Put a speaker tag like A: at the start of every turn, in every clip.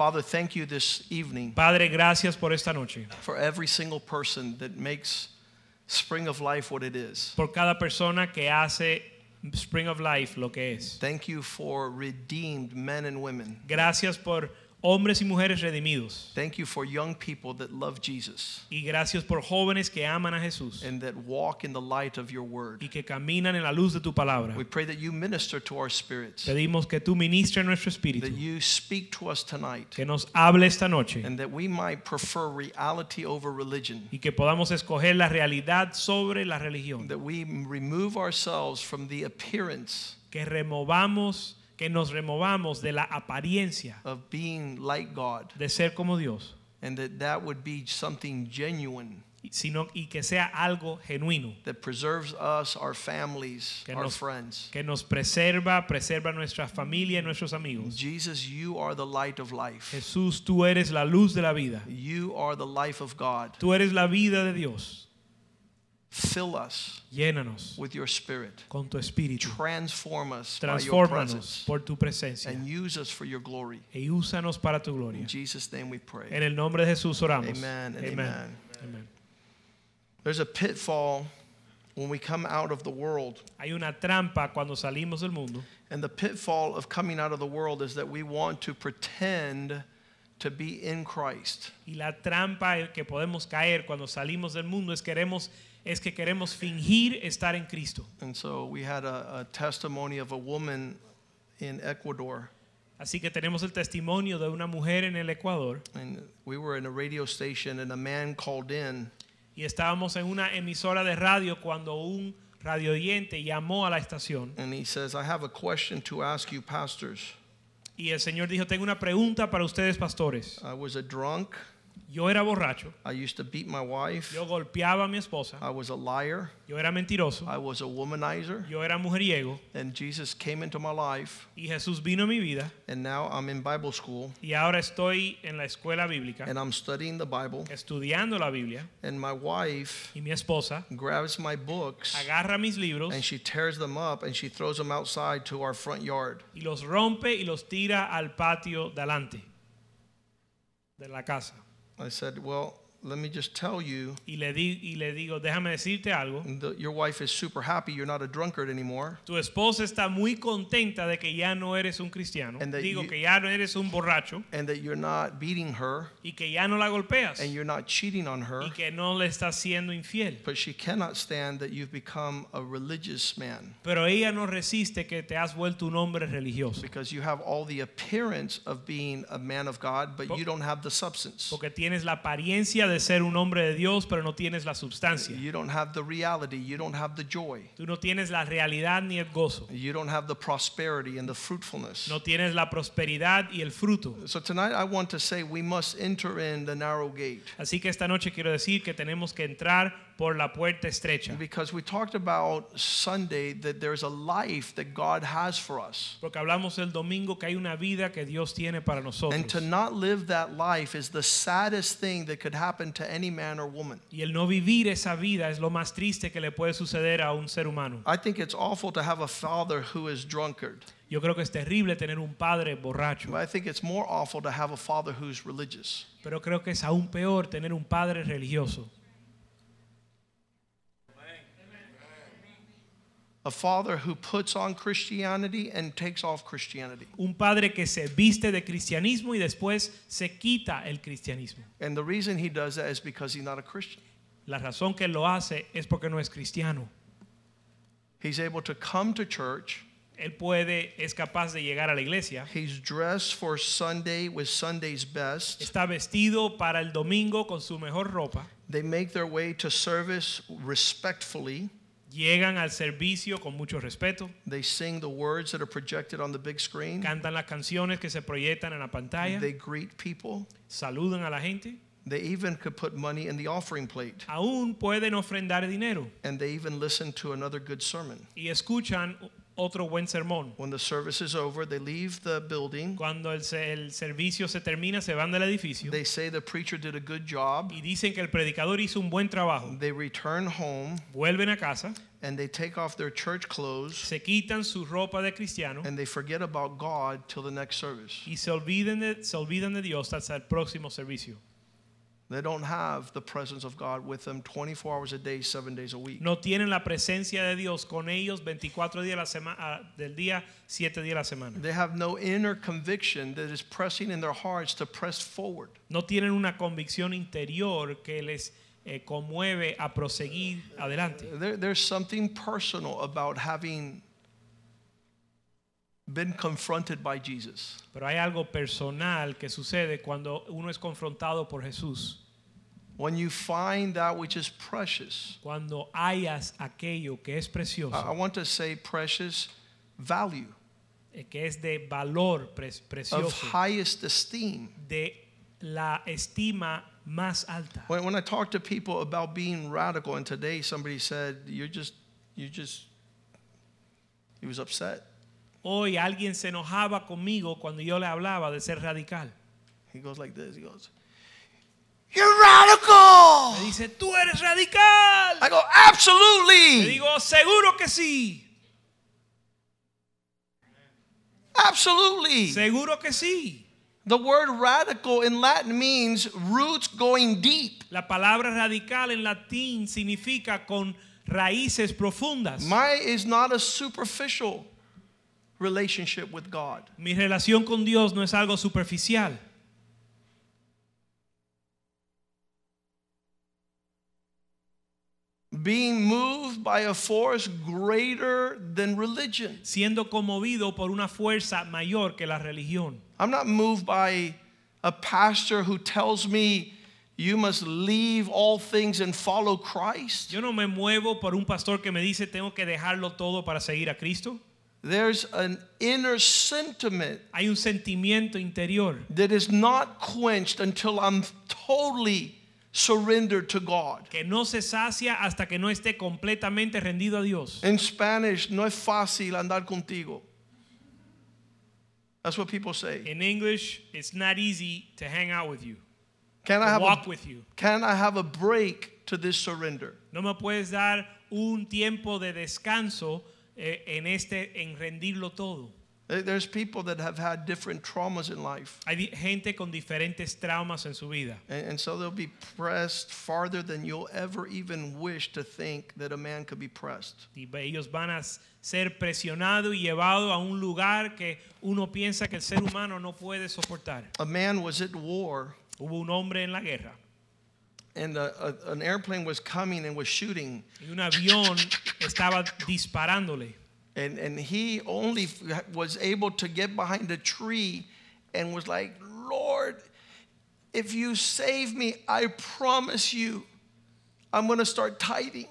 A: Father, thank you this evening
B: Padre, gracias por esta noche,
A: for every single person that makes Spring of Life what it is.
B: por cada persona que hace Spring of Life lo que es.
A: Thank you for redeemed men and women.
B: Gracias por hombres y mujeres redimidos.
A: Thank you for young people that love Jesus
B: Y gracias por jóvenes que aman a Jesús
A: and that walk in the light of your word.
B: y que caminan en la luz de tu palabra.
A: We pray that you minister to our spirits,
B: Pedimos que tú ministres nuestro espíritu,
A: that you speak to us tonight,
B: que nos hable esta noche
A: and that we might prefer reality over religion,
B: y que podamos escoger la realidad sobre la religión.
A: that we remove ourselves from the appearance
B: Que removamos, que nos removamos de la apariencia
A: of being like God,
B: de ser como Dios,
A: and that that would be something genuine
B: sino y que sea algo genuino.
A: that preserves us, our families,
B: Que
A: our
B: nos-
A: friends.
B: que nos preserva, preserva nuestra familia y nuestros amigos.
A: Jesus, you are the light of life.
B: Jesús, tú eres la luz de la vida.
A: You are the life of God.
B: Tú eres la vida de Dios.
A: Fill us
B: Llénanos
A: with your spirit.
B: con tu espíritu.
A: Transform us by your presence
B: por tu presencia
A: and use us for your glory.
B: y úsanos para tu gloria.
A: In Jesus' name we pray.
B: En el nombre de Jesús oramos.
A: Amen and amen.
B: Amen.
A: There's a pitfall when we come out of the world.
B: Hay una trampa cuando salimos del mundo
A: And the pitfall of coming out of the world is that we want to pretend to be in Christ.
B: y la trampa que podemos caer cuando salimos del mundo es queremos es que queremos fingir estar en Cristo.
A: And so we had a, a testimony of a woman in Ecuador.
B: Así que tenemos el testimonio de una mujer en el Ecuador
A: And we were in a radio station, and a man called in
B: y estábamos en una emisora de radio cuando un radioyente llamó a la estación
A: and he says, I have a question to ask you, pastors.
B: y el Señor dijo, tengo una pregunta para ustedes pastores.
A: I was a drunk.
B: Yo era borracho,
A: I used to beat my wife.
B: yo golpeaba a mi esposa,
A: I was a liar.
B: yo era mentiroso,
A: I was a womanizer.
B: yo era mujeriego
A: And Jesus came into my life,
B: y Jesús vino a mi vida
A: and now I'm in Bible school,
B: y ahora estoy en la escuela bíblica
A: and I'm studying the Bible.
B: estudiando la Biblia
A: And my wife
B: y mi esposa
A: grabs my books,
B: agarra mis libros
A: and she tears them up, and she throws them outside to our front yard.
B: y los rompe y los tira al patio delante de la casa.
A: I said, Well, let me just tell you
B: Y le, di, y le digo, déjame decirte algo.
A: that your wife is super happy you're not a drunkard anymore.
B: Tu esposa está muy contenta de que ya no eres un cristiano.
A: And that
B: Digo
A: you-
B: que ya no eres un borracho
A: and that you're not beating her
B: y que ya no la golpeas
A: and you're not cheating on her,
B: y que no le estás siendo infiel.
A: but she cannot stand that you've become a religious man
B: Pero ella no resiste que te has vuelto un hombre religioso.
A: because you have all the appearance of being a man of God, but you don't have the substance.
B: Porque tienes la apariencia de ser un hombre de Dios, pero no tienes la substancia.
A: You don't have the reality, you don't have the joy,
B: Tú no tienes la realidad ni el gozo.
A: you don't have the prosperity and the fruitfulness.
B: No tienes la prosperidad y el fruto.
A: So tonight I want to say we must enter in the narrow gate
B: Así que esta noche quiero decir que tenemos que entrar por la puerta estrecha.
A: because we talked about Sunday that there's a life that God has for us.
B: Porque hablamos el domingo que hay una vida que Dios tiene para
A: And to not live that life is the saddest thing that could happen to any man or woman.
B: Y el no vivir esa vida es lo más triste que le puede suceder a un ser humano.
A: I think it's awful to have a father who is drunkard.
B: Yo creo que es terrible tener un padre borracho,
A: But I think it's more awful to have a father who's religious.
B: pero creo que es aún peor tener un padre religioso.
A: A father who puts on Christianity and takes off Christianity.
B: Un padre que se viste de cristianismo y después se quita el cristianismo.
A: And the reason he does that is because he's not a Christian.
B: La razón que lo hace es porque no es cristiano.
A: He's able to come to church.
B: Él puede, es capaz de llegar a la iglesia.
A: He's dressed for Sunday with Sunday's best.
B: Está vestido para el domingo con su mejor ropa.
A: They make their way to service respectfully.
B: Llegan al servicio con mucho respeto.
A: They sing the words that are projected on the big screen.
B: Cantan las canciones que se proyectan en la pantalla.
A: They greet people.
B: Saludan a la gente.
A: They even could put money in the offering plate.
B: Aún pueden ofrendar dinero
A: And they even listen to another good sermon.
B: y escuchan otro buen sermón.
A: When the service is over, they leave the building.
B: Cuando el, el servicio se termina, se van del edificio
A: They say the preacher did a good job.
B: y dicen que el predicador hizo un buen trabajo.
A: They return home
B: Vuelven a casa,
A: and they take off their church clothes
B: se quitan su ropa de cristiano
A: and they forget about God till the next service.
B: y se olviden de, se olvidan de Dios hasta el próximo servicio.
A: They don't have the presence of God with them 24 hours a day, seven days a week.
B: No tienen la presencia de Dios con ellos 24 días la sema- ah, del día, 7 días la semana.
A: They have no inner conviction that is pressing in their hearts to press forward.
B: No tienen una convicción interior que les eh, conmueve a proseguir adelante.
A: There, there's something personal about having been confronted by Jesus.
B: Pero hay algo personal que sucede cuando uno es confrontado por Jesús.
A: When you find that which is precious,
B: Cuando hayas aquello que es
A: I, I want to say precious value,
B: eh, que es de valor pre-
A: of highest esteem.
B: de la estima más alta.
A: When, when I talk to people about being radical, and today somebody said, You're just, you just, he was upset.
B: Hoy alguien se enojaba conmigo cuando yo le hablaba de ser radical.
A: He goes like this. He goes, You're radical.
B: Me dice, tú eres radical.
A: I go,
B: Le
A: Absolutely.
B: digo, seguro que sí.
A: Absolutely.
B: Seguro que sí.
A: The word radical in Latin means roots going deep.
B: La palabra radical en latín significa con raíces profundas.
A: My is not a superficial relationship with God.
B: Mi relación con Dios no es algo superficial.
A: Being moved by a force greater than religion.
B: Siendo conmovido por una fuerza mayor que la religión.
A: I'm not moved by a pastor who tells me you must leave all things and follow Christ.
B: Yo no me muevo por un pastor que me dice tengo que dejarlo todo para seguir a Cristo.
A: There's an inner sentiment
B: Hay un sentimiento interior
A: that is not quenched until I'm totally surrendered to God.
B: que no se sacia hasta que no esté completamente rendido a Dios.
A: In Spanish, no es fácil andar contigo. That's what people say.
B: In English, it's not easy to hang out with you,
A: Can I have
B: walk
A: a,
B: with you.
A: can I have a break to this surrender?
B: No me puedes dar un tiempo de descanso eh, en este en rendirlo todo.
A: There- There's people that have had different traumas in life.
B: Hay gente con diferentes traumas en su vida
A: And, and so they'll be pressed farther than you'll ever even wish to think that a man could be pressed.
B: y ellos van a ser presionados y llevados a un lugar que uno piensa que el ser humano no puede soportar.
A: A man was at war,
B: Hubo un hombre en la guerra
A: and a, a- an airplane was coming and was shooting,
B: y un avión estaba disparándole
A: and, and he only was able to get behind a tree and was like, Lord, if you save me, I promise you, I'm going to start tithing.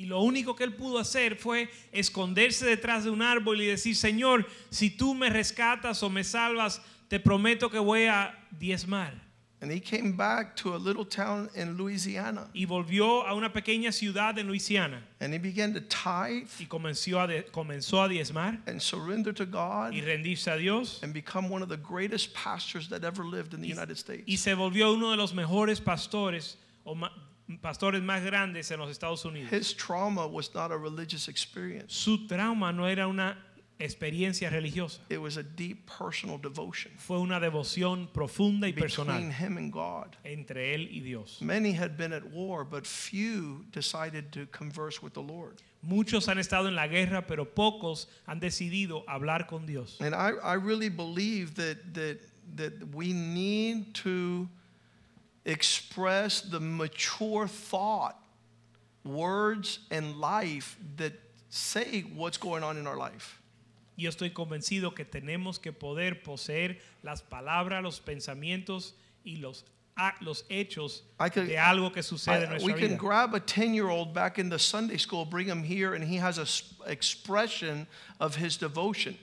B: y lo único que él pudo hacer fue esconderse detrás de un árbol y decir, Señor, si tú me rescatas o me salvas, te prometo que voy a diezmar.
A: And he came back to a little town in Louisiana
B: Y volvió a una pequeña ciudad en Luisiana
A: and he began to tithe
B: y comenzó a, de- comenzó a diezmar
A: and surrender to God
B: y rendirse a Dios.
A: and become one of the greatest pastors that ever lived in the United States.
B: Y se volvió uno de los mejores pastores o ma- pastores más grandes en los Estados Unidos.
A: His trauma was not a religious experience.
B: Su trauma no era una experiencia religiosa,
A: It was a deep personal devotion
B: fue una devoción profunda y
A: between
B: personal
A: him and God.
B: entre él y Dios.
A: Many had been at war, but few decided to converse with the Lord.
B: Muchos han estado en la guerra, pero pocos han decidido hablar con Dios.
A: And I, I really believe that, that, that we need to express the mature thought, words, and life that say what's going on in our life.
B: Yo estoy convencido que tenemos que poder poseer las palabras, los pensamientos y los, a- los hechos
A: could-
B: de algo que sucede en nuestra
A: we can
B: vida.
A: grab a 10 year old back in the Sunday school, bring him here, and he has an expression of his devotion.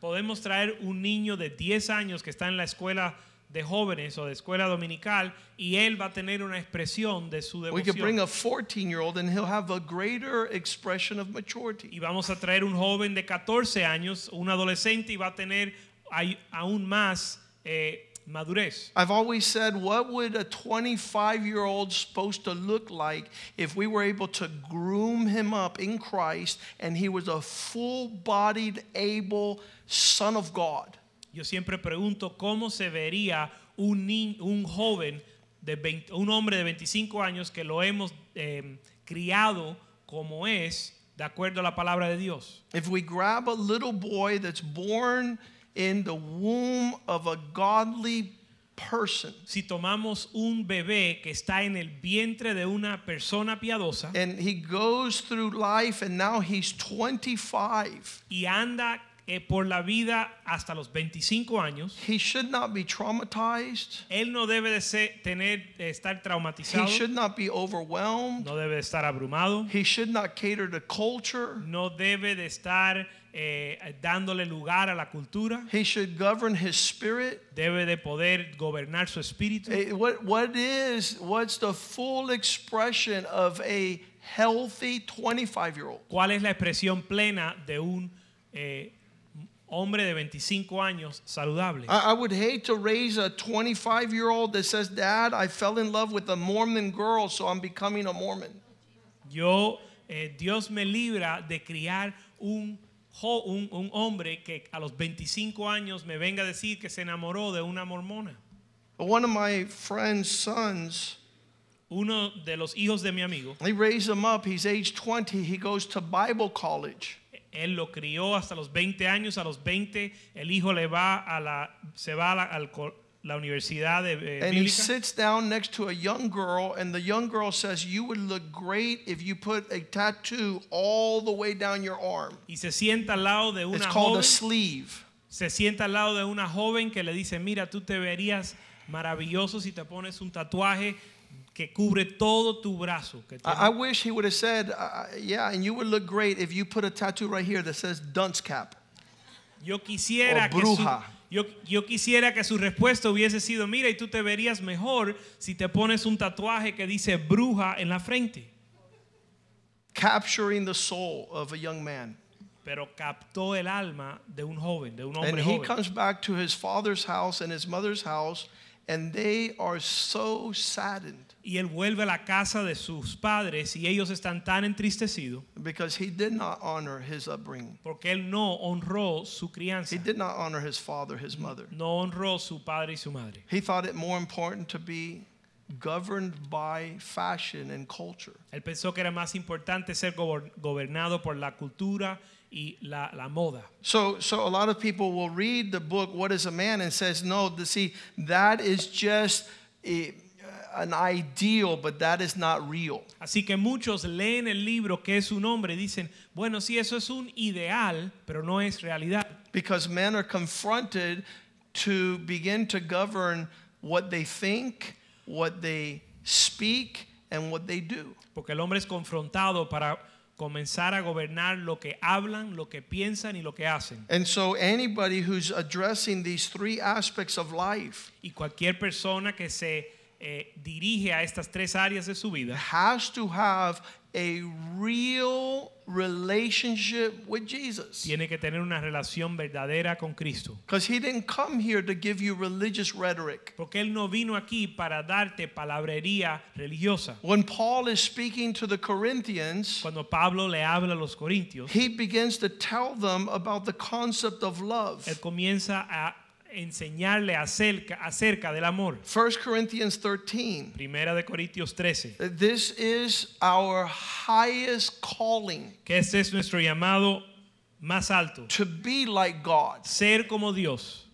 B: Podemos traer un niño de 10 años que está en la escuela de jóvenes o de escuela dominical y él va a tener una expresión de su
A: We could bring a 14 year old and he'll have a greater expression of maturity.
B: Y vamos a traer un joven de 14 años, un adolescente y va a tener ay- aún más eh, madurez.
A: I've always said, what would a 25 year old supposed to look like if we were able to groom him up in Christ and he was a full bodied, able son of God?
B: Yo siempre pregunto cómo se vería un, ni- un joven, de 20 un hombre de 25 años que lo hemos eh, criado como es, de acuerdo a la palabra de Dios.
A: If we grab a little boy that's born in the womb of a godly person
B: Si tomamos un bebé que está en el vientre de una persona piadosa
A: and he goes through life and now he's 25,
B: y anda eh, por la vida hasta los 25 años,
A: he should not be traumatized.
B: él no debe de ser- tener, de estar
A: He
B: traumatizado,
A: should not be overwhelmed.
B: no debe de estar abrumado,
A: He should not cater to culture.
B: no debe de estar eh, dándole lugar a la cultura,
A: He should govern his spirit.
B: debe de poder gobernar su espíritu.
A: Eh, What, what is, what's the full expression of a healthy 25 year old?
B: ¿Cuál es la expresión plena de un eh, hombre de 25 años saludable?
A: I, I would hate to raise a 25 year old that says, Dad, I fell in love with a Mormon girl, so I'm becoming a Mormon.
B: Yo, eh, Dios me libra de criar un, jo- un, un hombre que a los 25 años me venga a decir que se enamoró de una mormona.
A: One of my friend's sons,
B: Uno de los hijos de mi amigo,
A: he raised him up. He's age 20. He goes to Bible college.
B: Él lo crió hasta los 20 años. A los 20 el hijo le va a la, se va a la, al la universidad de, eh,
A: And he sits down next to a young girl, and the young girl says, You would look great if you put a tattoo all the way down your arm.
B: y se sienta al lado de
A: It's
B: una
A: called a
B: joven.
A: sleeve.
B: se sienta al lado de una joven que le dice, mira, tú te verías maravilloso si te pones un tatuaje que cubre todo tu brazo.
A: I, I wish he would have said, uh, Yeah, and you would look great if you put a tattoo right here that says dunce cap.
B: yo quisiera
A: o
B: que su,
A: bruja.
B: yo, yo quisiera que su respuesta hubiese sido, mira, y tú te verías mejor si te pones un tatuaje que dice bruja en la frente.
A: Capturing the soul of a young man.
B: Pero captó el alma de un joven, de un
A: And
B: hombre
A: he
B: joven.
A: comes back to his father's house and his mother's house, and they are so saddened
B: Y él vuelve a la casa de sus padres y ellos están tan entristecidos
A: because he did not honor his upbringing.
B: porque él no honró su crianza.
A: He did not honor his father, his mother.
B: no honró su padre y su madre.
A: He thought it more important to be governed by fashion and culture.
B: Él pensó que era más importante ser gobernado por la cultura y la, la moda.
A: So, so a lot of people will read the book "What Is a Man" and says, "No, the, see, that is just a, uh, an ideal, but that is not real."
B: Así que muchos leen el libro que es un hombre y dicen, bueno, sí, eso es un ideal, pero no es realidad.
A: Because men are confronted to begin to govern what they think, what they speak, and what they do.
B: Porque el hombre es confrontado para comenzar a gobernar lo que hablan, lo que piensan y lo que hacen.
A: And so, anybody who's addressing these three aspects of life
B: Y cualquier persona que se eh, dirige a estas tres áreas de su vida
A: has to have a real relationship with Jesus.
B: tiene que tener una relación verdadera con Cristo.
A: Because he didn't come here to give you religious rhetoric.
B: Porque Él no vino aquí para darte palabrería religiosa.
A: When Paul is speaking to the Corinthians,
B: Cuando Pablo le habla a los corintios,
A: he begins to tell them about the concept of love.
B: Él comienza a enseñarle acerca, acerca del amor.
A: 1 Corinthians 13.
B: Primera de Corintios 13.
A: This is our highest calling
B: Que este es nuestro llamado más alto.
A: to be like God.
B: Ser como Dios.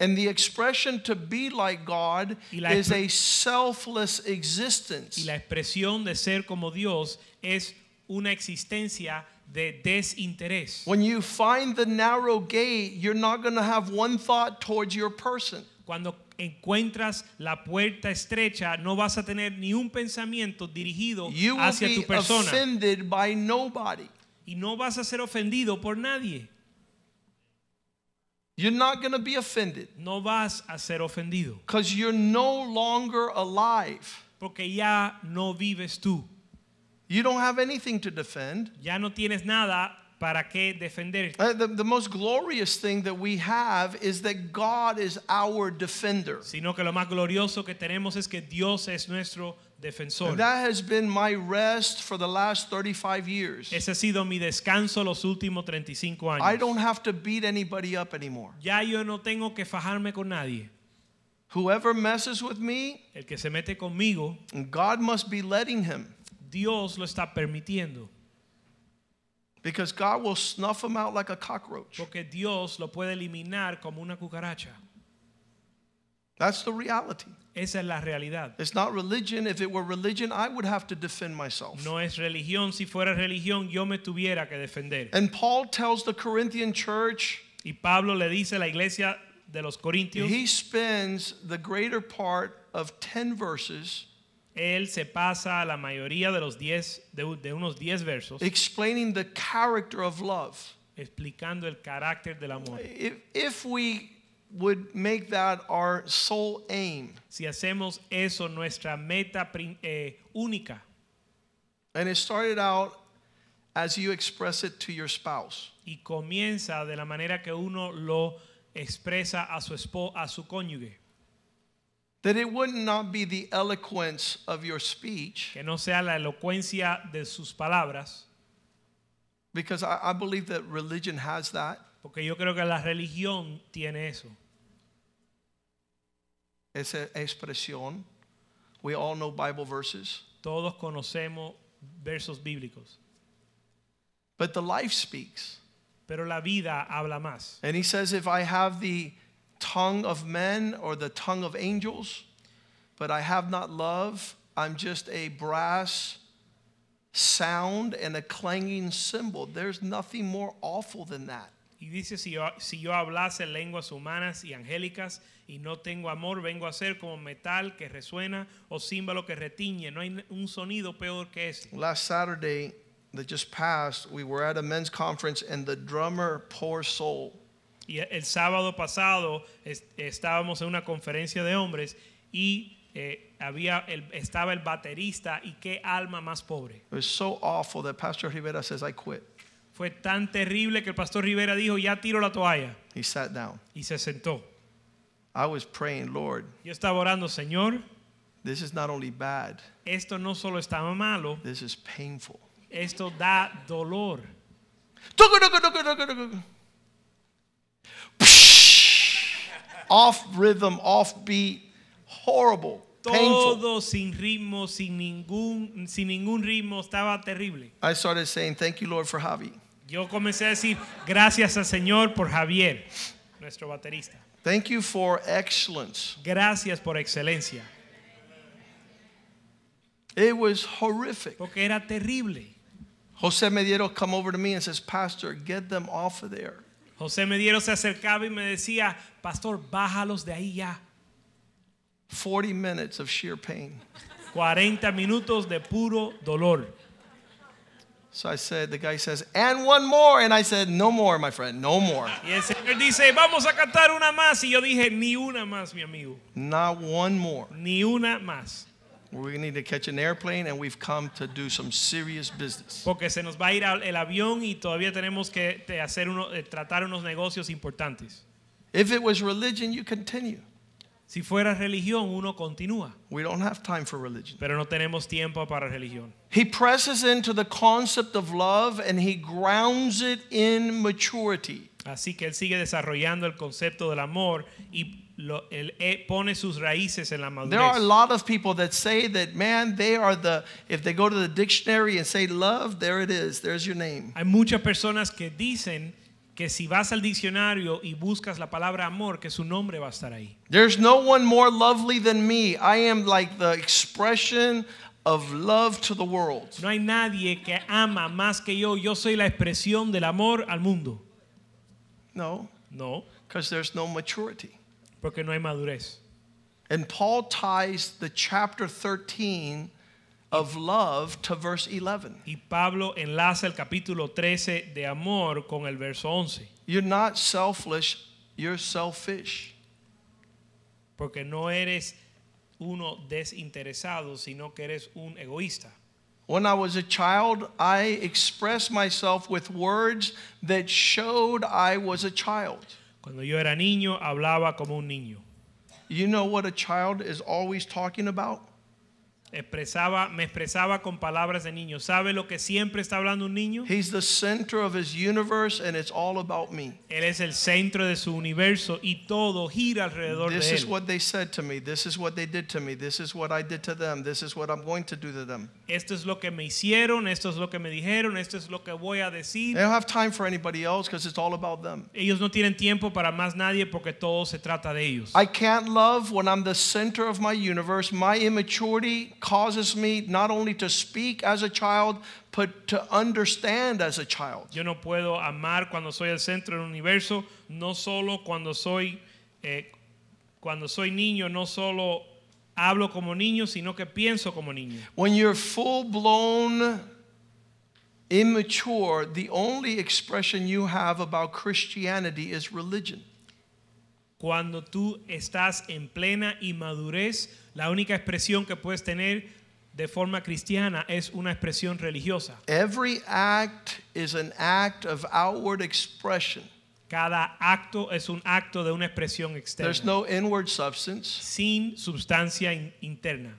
A: And the expression to be like God
B: Y
A: is a selfless
B: Y
A: existence.
B: la expresión de ser como Dios es una existencia de desinterés.
A: When you find the narrow gate, you're not going to have one thought towards your person.
B: Cuando encuentras la puerta estrecha, no vas a tener ni un pensamiento dirigido
A: You will be
B: tu persona.
A: offended by nobody.
B: Y no vas a ser ofendido por nadie.
A: You're not going to be offended
B: No vas a ser ofendido
A: because you're no longer alive.
B: porque ya no vives tú.
A: You don't have anything to defend.
B: Ya no tienes nada para qué defender.
A: Uh, the, the most glorious thing that we have is that God is our defender.
B: Sino que lo más glorioso que tenemos es que Dios es nuestro defensor.
A: And that has been my rest for the last 35 years.
B: Ese ha sido mi descanso los últimos 35
A: I don't have to beat anybody up anymore.
B: Ya yo no tengo que fajarme con nadie.
A: Whoever messes with me,
B: El que se mete conmigo,
A: God must be letting him
B: Dios lo está permitiendo.
A: because God will snuff him out like a cockroach.
B: Porque Dios lo puede eliminar como una cucaracha.
A: That's the reality.
B: Esa es la realidad.
A: It's not religion. If it were religion, I would have to defend myself.
B: No es religión. Si fuera religión, yo me tuviera que defender.
A: And Paul tells the Corinthian church,
B: Y Pablo le dice a la iglesia de los Corintios,
A: he spends the greater part of 10 verses
B: él se pasa la mayoría de los 10 de, de unos 10 versos
A: explaining the character of love.
B: explicando el carácter del amor.
A: If, if we would make that our sole aim,
B: Si hacemos eso nuestra meta eh, única
A: and it started out as you express it to your spouse.
B: y comienza de la manera que uno lo expresa a su a su cónyuge,
A: That it would not be the eloquence of your speech,
B: que no sea la elocuencia de sus palabras,
A: because I, I believe that religion has that.
B: porque yo creo que la religión tiene eso.
A: Esa expresión. We all know Bible verses.
B: Todos conocemos versos bíblicos,
A: But the life speaks.
B: pero la vida habla más.
A: And he says, if I have the tongue of men or the tongue of angels, but I have not love, I'm just a brass sound and a clanging cymbal. There's nothing more awful than that.
B: Y dice, si yo, si yo hablase lenguas humanas y angélicas y no tengo amor, vengo a ser como metal que resuena o címbalo que retiñe. No hay un sonido peor que ese.
A: Last Saturday that just passed, we were at a men's conference and the drummer, poor soul,
B: Y el sábado pasado es- estábamos en una conferencia de hombres y eh, había el, estaba el baterista y qué alma más pobre.
A: it was so awful that Pastor Rivera says, I quit.
B: Fue tan terrible que el pastor Rivera dijo, ya tiro la toalla
A: He sat down.
B: y se sentó.
A: I was praying, Lord,
B: Yo estaba orando, Señor,
A: this is not only bad,
B: esto no solo estaba malo,
A: this is painful.
B: esto da dolor.
A: Off rhythm, off beat, horrible, painful.
B: Todo sin ritmo, sin ningún, sin ningún ritmo, estaba terrible.
A: I started saying, Thank you, Lord, for Javi.
B: Yo comencé a decir, gracias al Señor por Javier, nuestro baterista.
A: Thank you for excellence.
B: Gracias por excelencia.
A: It was horrific.
B: Porque era terrible.
A: Jose Mediero come over to me and says, Pastor, get them off of there.
B: José Mediero se acercaba y me decía, pastor, bájalos de ahí ya.
A: 40 minutes of sheer pain.
B: 40 minutos de puro dolor.
A: So I said, the guy says, and one more. And I said, no more, my friend, no more.
B: Y el Señor dice, vamos a cantar una más. Y yo dije, ni una más, mi amigo.
A: Not one more.
B: Ni una más.
A: We need to catch an airplane and we've come to do some serious business.
B: Porque se nos va a ir el avión y todavía tenemos que hacer uno, eh, tratar unos negocios importantes.
A: If it was religion, you continue.
B: Si fuera religión, uno continúa.
A: We don't have time for religion.
B: Pero no tenemos tiempo para religión.
A: He presses into the concept of love and he grounds it in maturity.
B: Así que él sigue desarrollando el concepto del amor y lo- eh, pone sus raíces en la
A: There are a lot of people that say that, man, they are the, if they go to the dictionary and say love, there it is, there's your name.
B: Hay muchas personas que dicen que si vas al diccionario y buscas la palabra amor, que su nombre va a estar ahí.
A: There's no one more lovely than me. I am like the expression of love to the world.
B: No hay nadie que ama más que yo. Yo soy la expresión del amor al mundo.
A: No,
B: No,
A: because there's no maturity.
B: Porque no hay madurez.
A: And Paul ties the chapter 13 of love to verse 11.
B: Y Pablo enlaza el capítulo 13 de amor con el verso 11.
A: You're not selfish you're selfish.
B: Porque no eres uno desinteresado, sino que eres un egoísta.
A: When I was a child, I expressed myself with words that showed I was a child.
B: Cuando yo era niño, hablaba como un niño.
A: You know what a child is always talking about?
B: Expresaba, me expresaba con palabras de niño. ¿Sabe lo que siempre está hablando un niño?
A: He's the center of his universe and it's all about me.
B: Él es el centro de su universo y todo gira alrededor
A: This
B: de
A: is
B: él.
A: what they said to me. This is what they did to me. This is what I did to them. This is what I'm going to do to them.
B: Esto es lo que me hicieron, esto es lo que me dijeron, esto es lo que voy a
A: They
B: decir.
A: don't have time for anybody else because it's all about them.
B: Ellos no tienen tiempo para más nadie porque todo se trata de ellos.
A: I can't love when I'm the center of my universe. My immaturity causes me not only to speak as a child, but to understand as a child.
B: Yo no puedo amar cuando soy el centro del universo, no solo cuando soy eh, cuando soy niño, no solo hablo como niño, sino que pienso como niño.
A: When you're full blown immature, the only expression you have about Christianity is religion.
B: Cuando tú estás en plena inmadurez, la única expresión que puedes tener de forma cristiana es una expresión religiosa.
A: Every act is an act of outward expression.
B: Cada acto es un acto de una expresión
A: There's
B: externa,
A: no inward substance.
B: sin sustancia in- interna.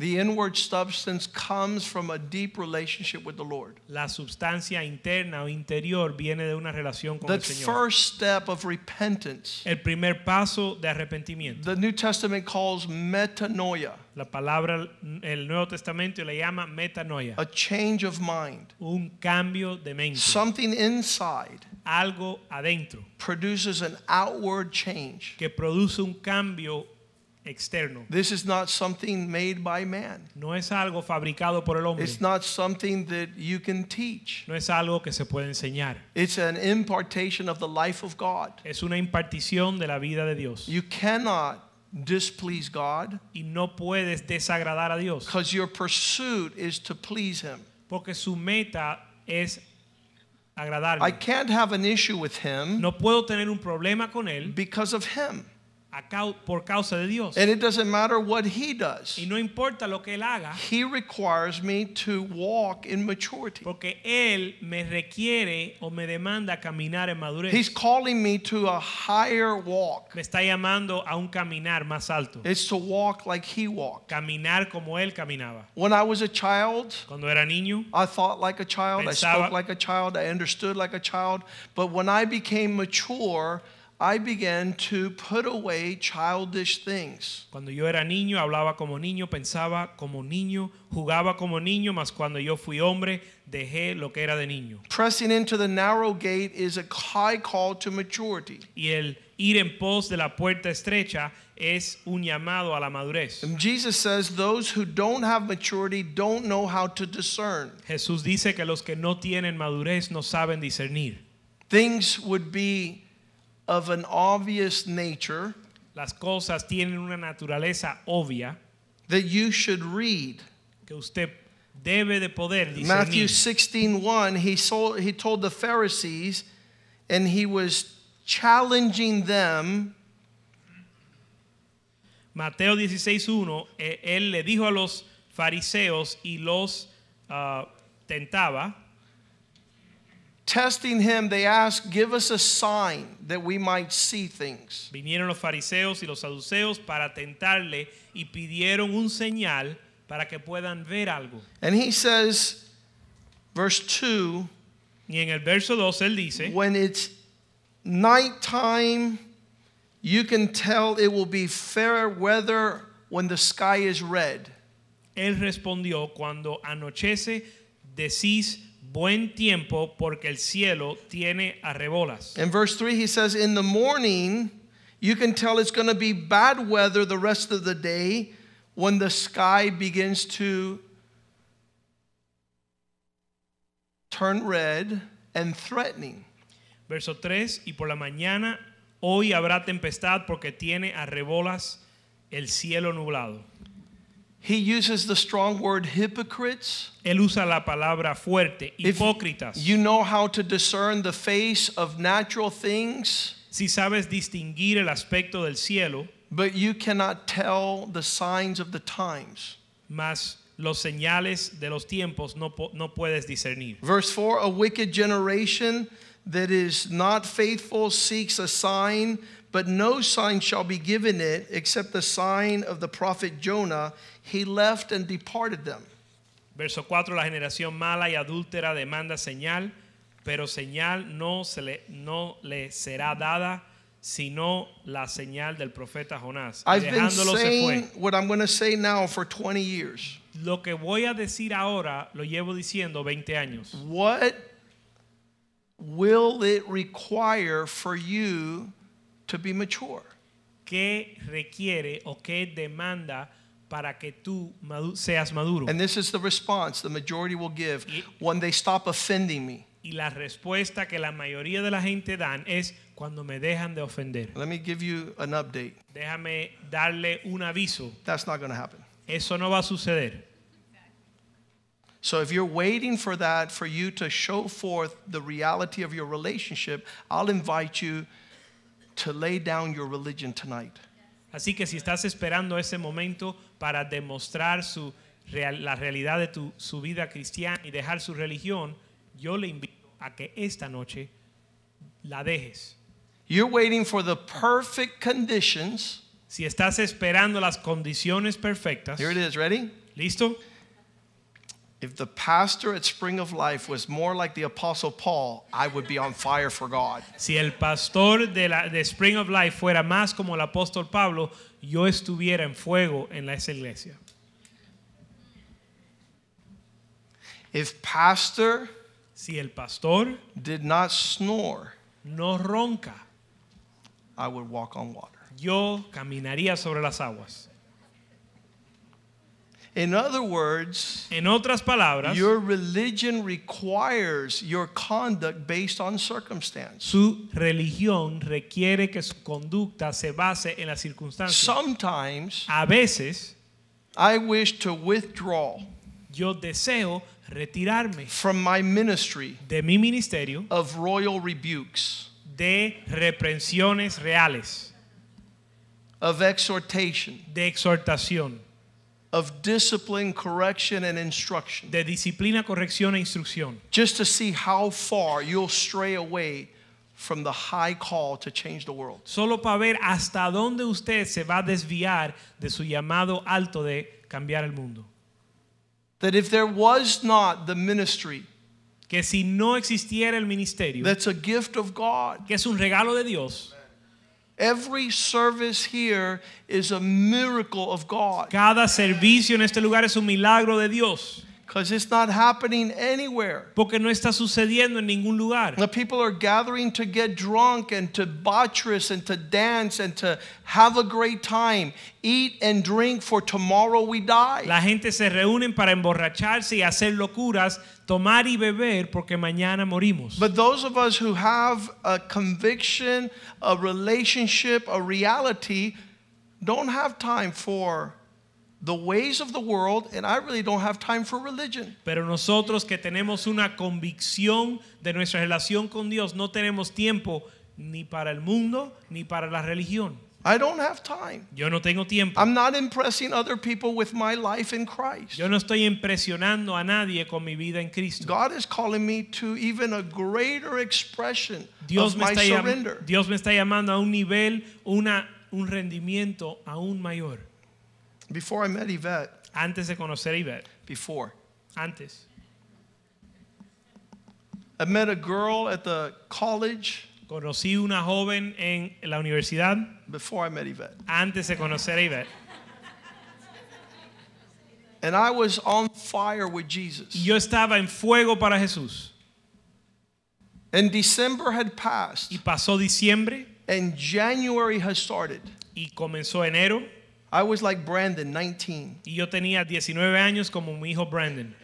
A: The inward substance comes from a deep relationship with the Lord.
B: La sustancia interna o interior viene de una relación con
A: The
B: el Señor.
A: The first step of repentance,
B: El primer paso de arrepentimiento.
A: the New Testament calls metanoia,
B: La palabra, el Nuevo Testamento le llama metanoia,
A: a change of mind.
B: un cambio de mente.
A: Something inside
B: Algo adentro
A: produces an outward change.
B: que produce un cambio externo.
A: This is not something made by man.
B: No es algo fabricado por el hombre.
A: It's not something that you can teach.
B: No es algo que se puede enseñar.
A: It's an impartation of the life of God.
B: Es una impartición de la vida de Dios.
A: You cannot displease God
B: Y no puedes desagradar a Dios.
A: because your pursuit is to please Him.
B: Porque su meta es
A: I can't have an issue with Him
B: No puedo tener un problema con él
A: because of Him.
B: Cau- por causa de Dios.
A: And it doesn't matter what He does,
B: Y no importa lo que él haga,
A: He requires me to walk in maturity.
B: porque él me requiere o me demanda caminar en madurez.
A: He's calling me to a higher walk.
B: me está llamando a un caminar más alto.
A: It's to walk like He walked.
B: Caminar como él caminaba.
A: When I was a child,
B: Cuando era niño,
A: I thought like a child, I spoke like a child, I understood like a child. But when I became mature, I began to put away childish things.
B: cuando yo era niño, hablaba como niño, pensaba como niño, jugaba como niño, mas cuando yo fui hombre, dejé lo que era de niño.
A: Pressing into the narrow gate is a high call to maturity.
B: Y el ir en pos de la puerta estrecha es un llamado a la madurez.
A: And Jesus says those who don't have maturity don't know how to discern.
B: Jesús dice que los que no tienen madurez no saben discernir.
A: Things would be of an obvious nature
B: Las cosas tienen una naturaleza obvia
A: that you should read.
B: que usted debe de poder
A: Matthew
B: discernir.
A: 16:1 he sold, he told the Pharisees and he was challenging them
B: Mateo 16.1, eh, él le dijo a los fariseos y los ah, tentaba,
A: testing him they asked give us a sign that we might see things.
B: vinieron los fariseos y los saduceos para tentarle y pidieron un señal para que puedan ver algo.
A: And he says verse 2
B: Y en el verso 2 él dice,
A: when it's nighttime you can tell it will be fair weather when the sky is red.
B: él respondió, cuando anochece decís buen tiempo porque el cielo tiene arrebolas.
A: In verse 3, he says, In the morning, you can tell it's going to be bad weather the rest of the day when the sky begins to turn red and threatening.
B: Verso 3, y por la mañana hoy habrá tempestad porque tiene arrebolas el cielo nublado.
A: He uses the strong word hypocrites.
B: Él usa la palabra fuerte,
A: If
B: hipócritas.
A: You know how to discern the face of natural things.
B: si sabes distinguir el aspecto del cielo,
A: but you cannot tell the signs of the times.
B: mas los señales de los tiempos no, no puedes discernir.
A: Verse 4 A wicked generation that is not faithful seeks a sign, but no sign shall be given it except the sign of the prophet Jonah. He left and departed them.
B: Verso 4, la generación mala y adúltera demanda señal, pero señal no, se le, no le será dada, sino la señal del profeta Jonás.
A: I've been
B: se
A: saying
B: fue.
A: what I'm going to say now for 20 years.
B: Lo que voy a decir ahora lo llevo diciendo 20 años.
A: What will it require for you to be mature?
B: ¿Qué requiere o qué demanda para que tú madu- seas maduro?
A: And this is the response the majority will give
B: Y-
A: when they stop offending me.
B: Y la respuesta que la mayoría de la gente dan es cuando me dejan de ofender.
A: Let me give you an update.
B: Déjame darle un aviso.
A: That's not going to happen.
B: Eso no va a suceder.
A: So if you're waiting for that, for you to show forth the reality of your relationship, I'll invite you to lay down your religion tonight.
B: Así que si estás esperando ese momento para demostrar su la realidad de tu, su vida cristiana y dejar su religión, yo le invito a que esta noche la dejes.
A: You're waiting for the perfect conditions.
B: Si estás esperando las condiciones perfectas,
A: Here it is. Ready?
B: ¿listo?
A: If the pastor at Spring of Life was more like the Apostle Paul, I would be on fire for God.
B: Si el pastor de, la, de Spring of Life fuera más como el apóstol Pablo, yo estuviera en fuego en la- esa iglesia.
A: If pastor
B: Si el pastor
A: did not snore,
B: no ronca,
A: I would walk on water.
B: yo caminaría sobre las aguas.
A: In other words,
B: En otras palabras,
A: your religion requires your conduct based on circumstance.
B: su religión requiere que su conducta se base en las circunstancias.
A: Sometimes
B: A veces
A: I wish to withdraw
B: yo deseo retirarme
A: from my ministry
B: de mi ministerio
A: of royal rebukes,
B: de reprensiones reales,
A: of exhortation,
B: de exhortación,
A: of discipline, correction, and instruction,
B: de disciplina, corrección e instrucción.
A: just to see how far you'll stray away from the high call to change the world.
B: Solo para ver hasta dónde usted se va a desviar de su llamado alto de cambiar el mundo.
A: That if there was not the ministry
B: Que si no existiera el ministerio,
A: that's a gift of God,
B: que es un regalo de Dios,
A: every service here is a miracle of God
B: cada servicio en este lugar es un milagro de Dios.
A: because it's not happening anywhere.
B: Porque no está sucediendo en ningún lugar.
A: The people are gathering to get drunk and to botcherous and to dance and to have a great time, eat and drink, for tomorrow we die.
B: La gente se reúnen para emborracharse y hacer locuras, tomar y beber porque mañana morimos.
A: But those of us who have a conviction, a relationship, a reality, don't have time for the ways of the world, and I really don't have time for religion.
B: Pero nosotros que tenemos una convicción de nuestra relación con Dios, no tenemos tiempo ni para el mundo ni para la religión.
A: I don't have time.
B: Yo no tengo tiempo.
A: I'm not impressing other people with my life in Christ.
B: Yo no estoy impresionando a nadie con mi vida en Cristo.
A: God is calling me to even a greater expression
B: Dios
A: of
B: me,
A: my
B: está
A: surrender.
B: Dios me está llamando a un nivel, una, un rendimiento aún mayor.
A: Before I met Yvette,
B: Antes de conocer a Ivette,
A: before,
B: antes.
A: I met a girl at the college
B: Conocí una joven en la universidad
A: before I met Yvette.
B: antes de conocer a Ivette.
A: And I was on fire with Jesus.
B: Y yo estaba en fuego para Jesús.
A: And December had passed,
B: Y pasó diciembre
A: and January has started.
B: y comenzó enero.
A: I was like Brandon, 19.
B: Y yo tenía 19 años como mi hijo Brandon.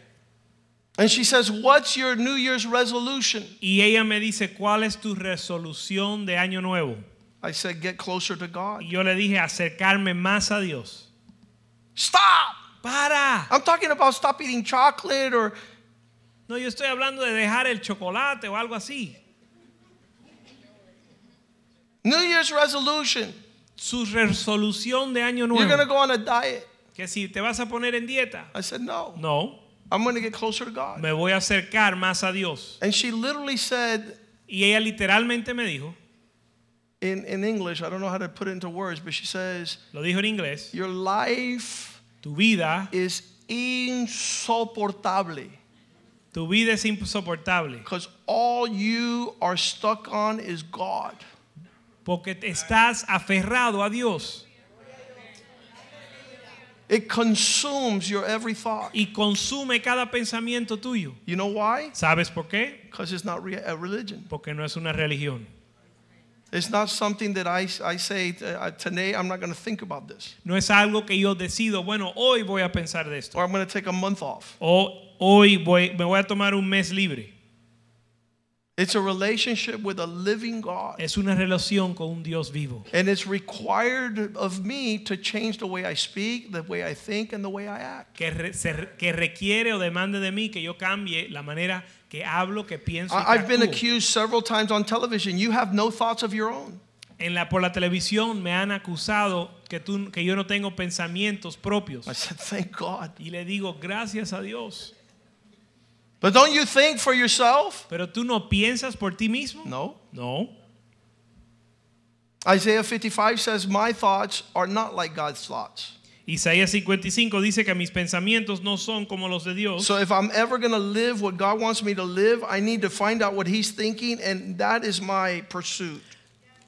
A: And she says, What's your New Year's resolution?
B: Y ella me dice, ¿cuál es tu resolución de año nuevo?
A: I said, Get closer to God.
B: Y yo le dije, acercarme más a Dios.
A: Stop!
B: ¡Para!
A: I'm talking about stop eating chocolate or
B: No, yo estoy hablando de dejar el chocolate o algo así.
A: New Year's resolution.
B: Su resolución de año
A: You're going to
B: nuevo,
A: go on a diet.
B: que si te vas a poner en dieta,
A: I said, no.
B: no,
A: I'm going to get closer to God.
B: me voy a acercar más a Dios.
A: And she literally said
B: Y ella literalmente me dijo,
A: in, in English, I don't know how to put it into words, but she says,
B: lo dijo en inglés,
A: Your life
B: tu vida,
A: is insoportable
B: tu vida es insoportable,
A: because all you are stuck on is God.
B: porque estás aferrado a Dios
A: It consumes your every thought.
B: y consume cada pensamiento tuyo.
A: You know why?
B: ¿Sabes por qué?
A: Because it's not re- a religion.
B: Porque no es una religión.
A: It's not something that I, I say, uh, today I'm not going to think about this.
B: No es algo que yo decido, bueno, hoy voy a pensar de esto.
A: Or I'm going to take a month off.
B: O hoy voy, me voy a tomar un mes libre.
A: It's a relationship with a living God.
B: Es una relación con un Dios vivo.
A: And it's required of me to change the way I speak, the way I think, and the way I act.
B: Que, re- se- que requiere o demande de mí que yo cambie la manera que hablo, que pienso.
A: I- I've been accused several times on television. You have no thoughts of your own.
B: En la, por la televisión me han acusado que, tú, que yo no tengo pensamientos propios.
A: I said, thank God.
B: Y le digo, gracias a Dios.
A: But don't you think for yourself?
B: Pero tú no piensas por ti mismo.
A: No.
B: No.
A: Isaiah 55 says, My thoughts are not like God's thoughts.
B: Isaías 55 dice que mis pensamientos no son como los de Dios.
A: So if I'm ever going to live what God wants me to live, I need to find out what He's thinking, and that is my pursuit.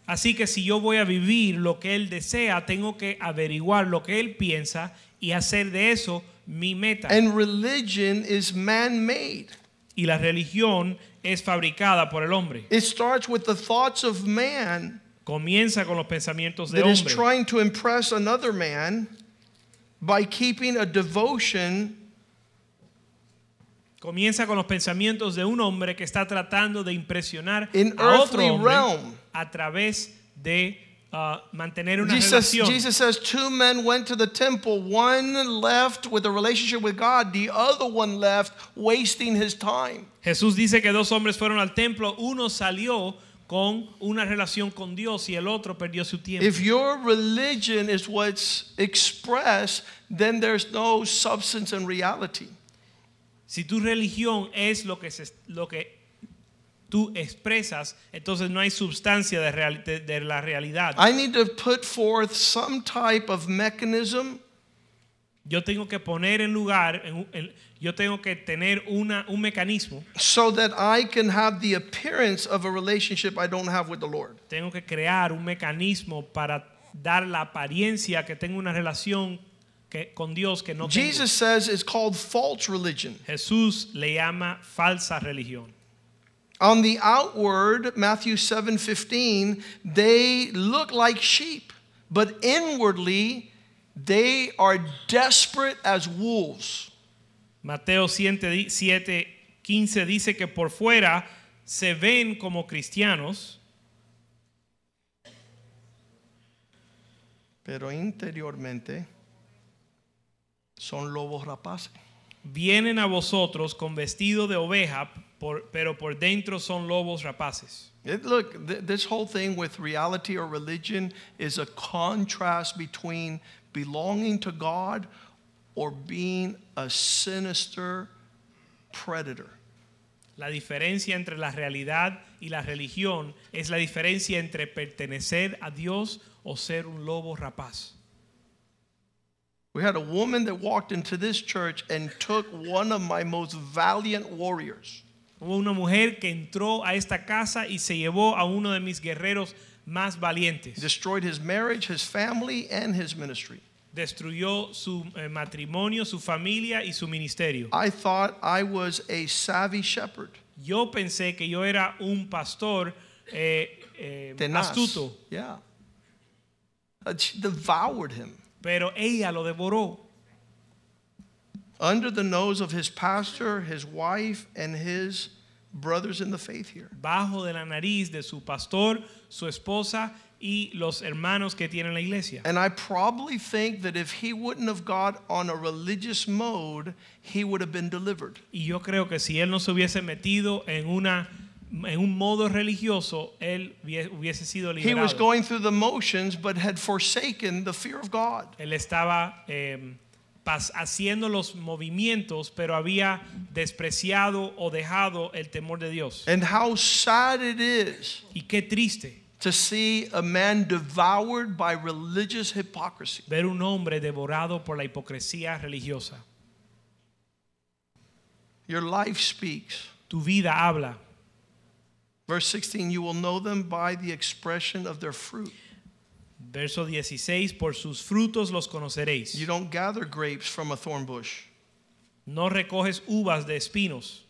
B: Así que si yo voy a vivir lo que Él desea, tengo que averiguar lo que Él piensa y hacer de eso mi meta.
A: And religion is man made.
B: y la religión es fabricada por el hombre.
A: It starts with the thoughts of man
B: Comienza con los pensamientos de
A: that is
B: hombre.
A: trying to impress another man by keeping a devotion
B: Comienza con los pensamientos de un hombre que está tratando de impresionar
A: In
B: a otro hombre
A: realm.
B: a través de ah, mantener una
A: Jesus,
B: relación.
A: Jesus says two men went to the temple. One left with a relationship with God, the other one left wasting his time.
B: Jesús dice que dos hombres fueron al templo, uno salió con una relación con Dios y el otro perdió su tiempo.
A: If your religion is what's expressed, then there's no substance and reality.
B: Si tu religión es lo que, se- lo que tú expresas, entonces no hay sustancia de, real- de- de la realidad.
A: I need to put forth some type of mechanism
B: Yo tengo que poner en lugar, en en- yo tengo que tener una, un mecanismo,
A: so that I can have the appearance of a relationship I don't have with the Lord.
B: tengo que crear un mecanismo para dar la apariencia que tengo una relación que, con Dios que no tengo.
A: Jesus says it's called false religion.
B: Jesús le llama falsa religión.
A: On the outward, Matthew 7:15, they look like sheep, but inwardly they are desperate as wolves.
B: Mateo 7, di- 7, 15 dice que por fuera se ven como cristianos,
A: Pero interiormente son lobos rapaces.
B: vienen a vosotros con vestido de oveja, por- pero por dentro son lobos rapaces.
A: It, look, th- this whole thing with reality or religion is a contrast between belonging to God or being a sinister predator.
B: La diferencia entre la realidad y la religión es la diferencia entre pertenecer a Dios o ser un lobo rapaz.
A: We had a woman that walked into this church and took one of my most valiant warriors.
B: Hubo una mujer que entró a esta casa y se llevó a uno de mis guerreros más valientes.
A: destroyed his marriage, his family, and his ministry.
B: Destruyó su eh, matrimonio, su familia y su ministerio.
A: I thought I was a savvy shepherd.
B: Yo pensé que yo era un pastor eh, eh,
A: Tenaz.
B: astuto,
A: Yeah. Uh, She devoured him
B: pero ella lo devoró
A: under the nose of his pastor, his wife, and his brothers in the faith here.
B: bajo de la nariz de su pastor, su esposa y los hermanos que tienen la iglesia.
A: And I probably think that if he wouldn't have got on a religious mode, he would have been delivered.
B: Y yo creo que si él no se hubiese metido en una en un modo religioso, él hubie- hubiese sido liberado.
A: He was going through the motions, but had forsaken the fear of God.
B: Él estaba eh, haciendo los movimientos, pero había despreciado o dejado el temor de Dios.
A: And how sad it is
B: Y qué triste
A: to see a man devoured by religious hypocrisy.
B: ver un hombre devorado por la hipocresía religiosa.
A: Your life speaks.
B: Tu vida habla.
A: Verse 16, you will know them by the expression of their fruit.
B: Verso 16, por sus frutos los conoceréis.
A: You don't gather grapes from a thorn bush.
B: No recoges uvas de espinos,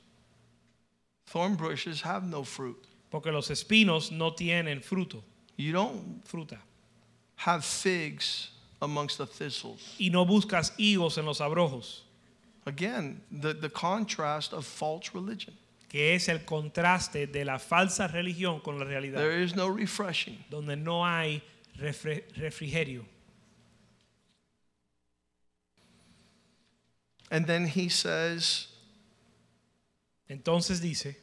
A: Thorn bushes have no fruit.
B: porque los espinos no tienen fruto,
A: You don't
B: fruta.
A: have figs amongst the thistles.
B: Y no buscas higos en los abrojos,
A: Again, the, the contrast of false religion.
B: que es el contraste de la falsa religión con la realidad,
A: There is no refreshing.
B: donde no hay refrigerio.
A: And then he says,
B: Entonces dice,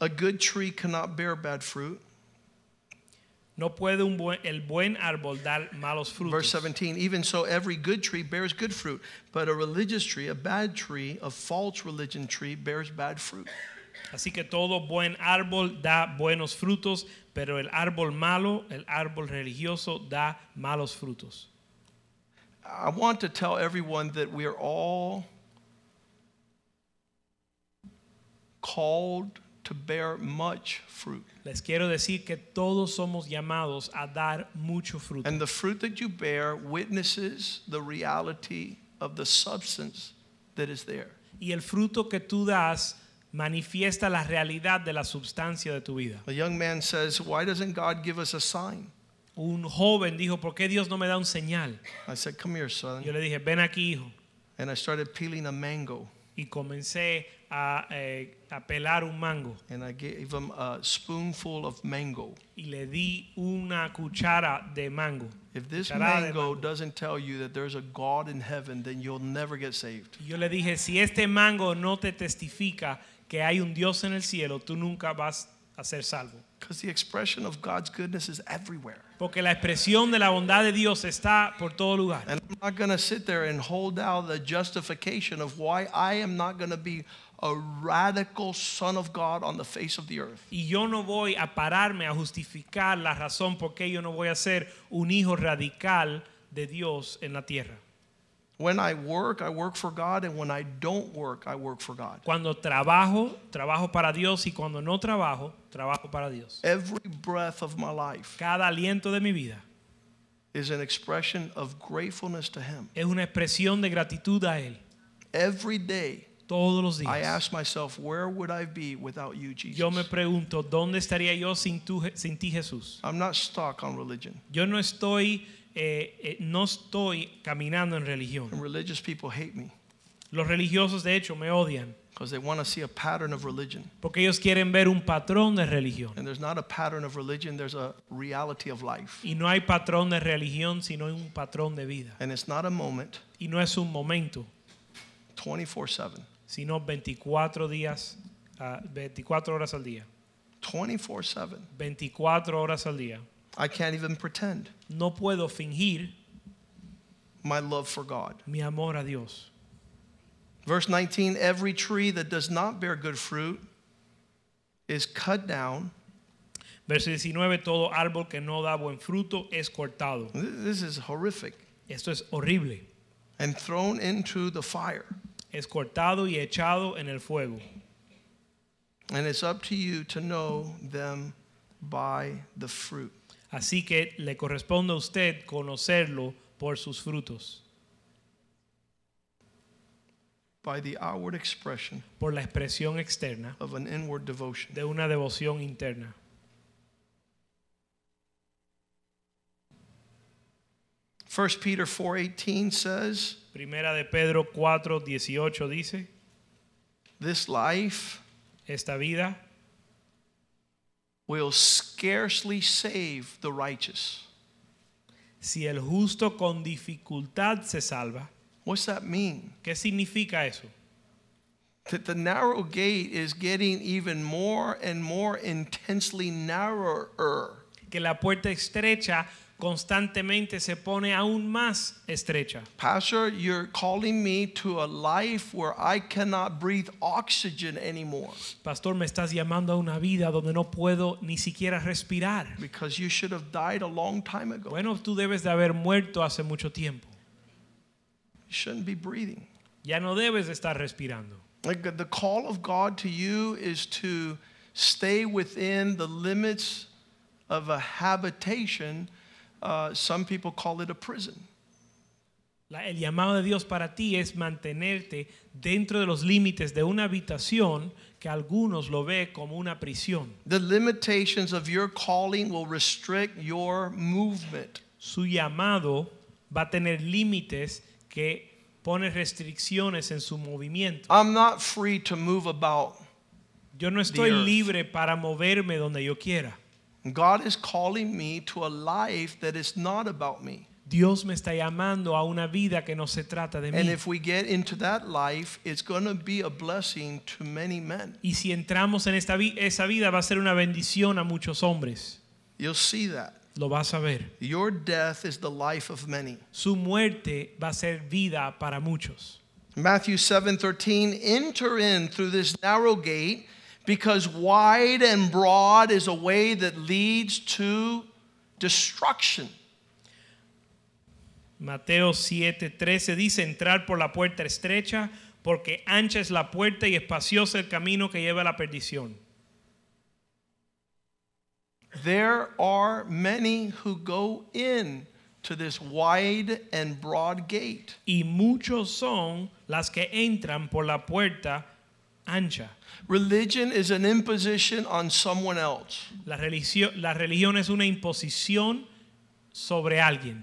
A: a good tree cannot bear bad fruit.
B: no puede un buen- el buen árbol dar malos frutos.
A: Verse 17, even so, every good tree bears good fruit, but a religious tree, a bad tree, a false religion tree bears bad fruit.
B: Así que todo buen árbol da buenos frutos, pero el árbol malo, el árbol religioso, da malos frutos.
A: I want to tell everyone that we are all called to bear much fruit.
B: Les quiero decir que todos somos llamados a dar mucho fruto.
A: And the fruit that you bear witnesses the reality of the substance that is there.
B: Y el fruto que tú das manifiesta la realidad de la substancia de tu vida.
A: A young man says, Why doesn't God give us a sign?
B: Un joven dijo, ¿por qué Dios no me da un señal?
A: I said, Come here, son.
B: Yo le dije, ven aquí, hijo.
A: And I started peeling a mango.
B: Y comencé a, eh, a pelar un mango.
A: And I gave him a spoonful of mango.
B: Y le di una cuchara de mango.
A: If this mango
B: mango.
A: doesn't tell you that there's a God in heaven, then you'll never get saved.
B: Y Yo le dije, si este mango no te testifica que hay un Dios en el cielo, tú nunca vas a ser salvo.
A: Because the expression of God's goodness is everywhere.
B: Porque la expresión de la bondad de Dios está por todo lugar.
A: And I'm not going to sit there and hold out the justification of why I am not going to be a radical son of God on the face of the earth.
B: Y yo no voy a pararme a justificar la razón por qué yo no voy a ser un hijo radical de Dios en la tierra.
A: When I work, I work for God, and when I don't work, I work for God.
B: Cuando trabajo, trabajo para Dios y cuando no trabajo, trabajo para Dios.
A: Every breath of my life
B: Cada aliento de mi vida
A: is an expression of gratefulness to Him.
B: es una expresión de gratitud a Él.
A: Every day,
B: Todos los días.
A: I ask myself, where would I be without you, Jesus?
B: Yo me pregunto, ¿dónde estaría yo sin, tu, sin ti, Jesús?
A: I'm not stuck on religion.
B: Yo no estoy, eh, eh, no estoy caminando en religión.
A: And religious people hate me
B: Los religiosos, de hecho, me odian
A: because they want to see a pattern of religion.
B: porque ellos quieren ver un patrón de religión.
A: And there's not a pattern of religion, there's a reality of life.
B: Y no hay patrón de religión, sino un patrón de vida.
A: And it's not a moment,
B: Y no es un momento,
A: 24 7.
B: sino 24 días, ah, 24 horas al día.
A: 24 7.
B: 24 horas al día.
A: I can't even pretend
B: No puedo fingir
A: my love for God.
B: mi amor a Dios.
A: Verse 19 Every tree that does not bear good fruit is cut down.
B: Verso 19, todo árbol que no da buen fruto es cortado.
A: This is horrific.
B: Esto es horrible.
A: And thrown into the fire.
B: Es cortado y echado en el fuego.
A: And it's up to you to know them by the fruit.
B: Así que le corresponde a usted conocerlo por sus frutos,
A: By the outward expression
B: por la expresión externa
A: of an inward devotion.
B: de una devoción interna.
A: First Peter 4:18 says,
B: Primera de Pedro 4, 18 dice,
A: "This life
B: esta vida
A: will scarcely save the righteous."
B: si el justo con dificultad se salva,
A: What's that mean?
B: ¿qué significa eso?
A: that the narrow gate is getting even more and more intensely narrower.
B: Que la puerta estrecha constantemente se pone aún más estrecha.
A: Pastor, you're calling me to a life where I cannot breathe oxygen anymore
B: Pastor, me estás llamando a una vida donde no puedo ni siquiera respirar.
A: because you should have died a long time ago.
B: Bueno, tú debes de haber muerto hace mucho tiempo.
A: You shouldn't be breathing.
B: Ya no debes de estar respirando.
A: Like the call of God to you is to stay within the limits of a habitation. Uh, some people call it a prison.
B: La- el llamado de Dios para ti es mantenerte dentro de los límites de una habitación que algunos lo ve como una prisión.
A: The limitations of your calling will restrict your movement.
B: Su llamado va a tener límites que pone restricciones en su movimiento.
A: I'm not free to move about.
B: Yo no estoy libre para moverme donde yo quiera.
A: God is calling me to a life that is not about me.
B: Dios me está llamando a una vida que no se trata de mí.
A: And if we get into that life, it's going to be a blessing to many men.
B: Y si entramos en esta vi- esa vida va a ser una bendición a muchos hombres.
A: You'll see that.
B: Lo vas a ver.
A: Your death is the life of many.
B: Su muerte va a ser vida para muchos.
A: Matthew 7:13 enter in through this narrow gate because wide and broad is a way that leads to destruction.
B: Mateo 7:13 dice entrar por la puerta estrecha porque ancha es la puerta y espacioso el camino que lleva a la perdición.
A: There are many who go in to this wide and broad gate.
B: Y muchos son las que entran por la puerta ancha.
A: Religion is an imposition on someone else.
B: La religión, la religión es una imposición sobre alguien.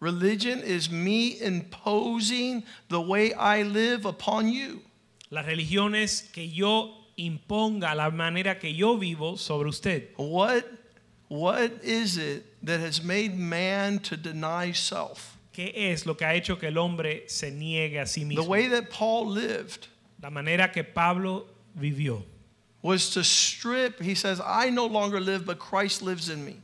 A: Religion is me imposing the way I live upon you.
B: La religión es que yo imponga la manera que yo vivo sobre usted.
A: What, what is it that has made man to deny self?
B: ¿Qué es lo que ha hecho que el hombre se niegue a sí mismo?
A: The way that Paul lived
B: La manera que Pablo vivió
A: was to strip, he says, I no longer live, but Christ lives in me.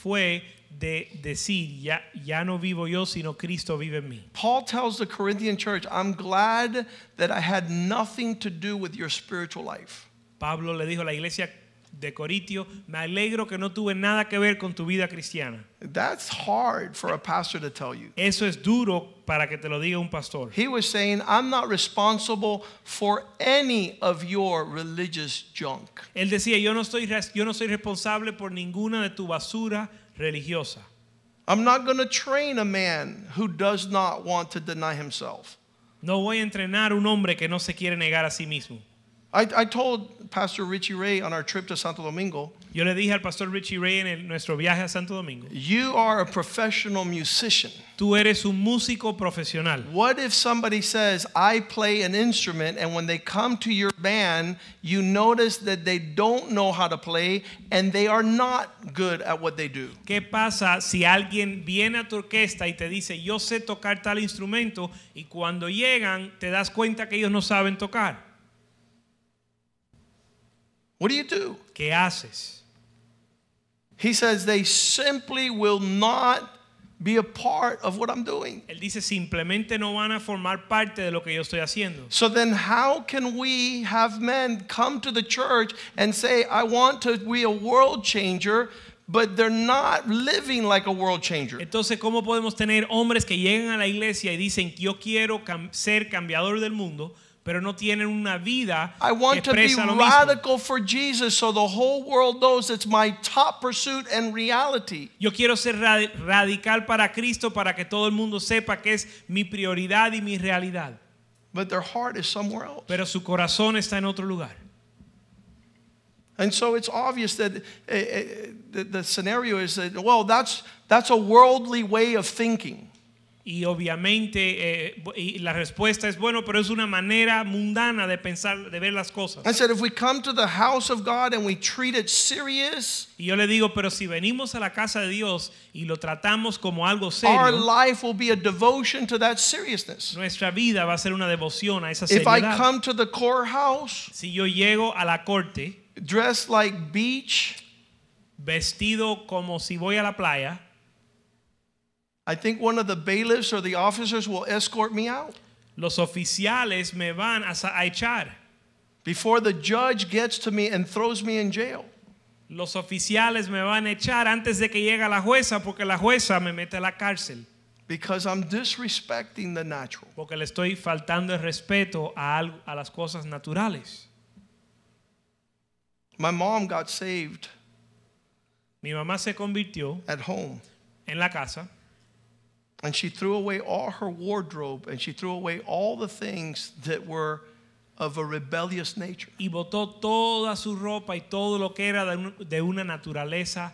B: fue de decir, ya, ya no vivo yo, sino Cristo vive en mí.
A: Paul tells the Corinthian church, I'm glad that I had nothing to do with your spiritual life.
B: Pablo le dijo a la iglesia de Corintio, me alegro que no tuve nada que ver con tu vida cristiana.
A: That's hard for a pastor to tell you.
B: Eso es duro para que te lo diga un pastor.
A: He was saying, I'm not responsible for any of your religious junk.
B: Él decía, yo no, estoy, yo no soy responsable por ninguna de tu basura religiosa.
A: I'm not going to train a man who does not want to deny himself.
B: No voy a entrenar un hombre que no se quiere negar a sí mismo.
A: I, I told Pastor Richie Ray on our trip to Santo Domingo,
B: Yo le dije al pastor Richie Ray en el- nuestro viaje a Santo Domingo,
A: you are a professional musician.
B: tú eres un músico profesional.
A: What if somebody says, I play an instrument, and when they come to your band, you notice that they don't know how to play and they are not good at what they do?
B: ¿Qué pasa si alguien viene a tu orquesta y te dice, yo sé tocar tal instrumento y cuando llegan te das cuenta que ellos no saben tocar?
A: What do you do?
B: ¿Qué haces?
A: He says, they simply will not be a part of what I'm doing.
B: Él dice, simplemente no van a formar parte de lo que yo estoy haciendo.
A: So then, how can we have men come to the church and say, I want to be a world changer, but they're not living like a world changer?
B: Entonces, ¿cómo podemos tener hombres que llegan a la iglesia y dicen, yo quiero cam- ser cambiador del mundo, pero no tienen una vida
A: I
B: que
A: want to be
B: expresa lo mismo?
A: radical for Jesus so the whole world knows it's my top pursuit and reality.
B: Yo quiero ser radi- radical para Cristo para que todo el mundo sepa que es mi prioridad y mi realidad.
A: But their heart is somewhere else.
B: Pero su corazón está en otro lugar.
A: And so it's obvious that uh, uh, the, the scenario is that, well, that's, that's a worldly way of thinking.
B: Y obviamente eh, y la respuesta es bueno, pero es una manera mundana de pensar, de ver las cosas.
A: I said, if we come to the house of God and we treat it serious,
B: Y yo le digo, pero si venimos a la casa de Dios y lo tratamos como algo
A: our
B: serio,
A: life will be a devotion to that seriousness.
B: nuestra vida va a ser una devoción a esa
A: If I
B: seriedad.
A: come to the courthouse
B: Si yo llego a la corte
A: dressed like beach,
B: vestido como si voy a la playa,
A: I think one of the bailiffs or the officers will escort me out.
B: los oficiales me van a, a echar.
A: Before the judge gets to me and throws me in jail.
B: Los oficiales me van a echar antes de que llegue la jueza porque la jueza me mete a la cárcel.
A: Because I'm disrespecting the natural.
B: Porque le estoy faltando el respeto a, algo- a las cosas naturales.
A: My mom got saved
B: Mi mamá se convirtió
A: at home
B: en la casa
A: and she threw away all her wardrobe and she threw away all the things that were of a rebellious nature.
B: y botó toda su ropa y todo lo que era de, una naturaleza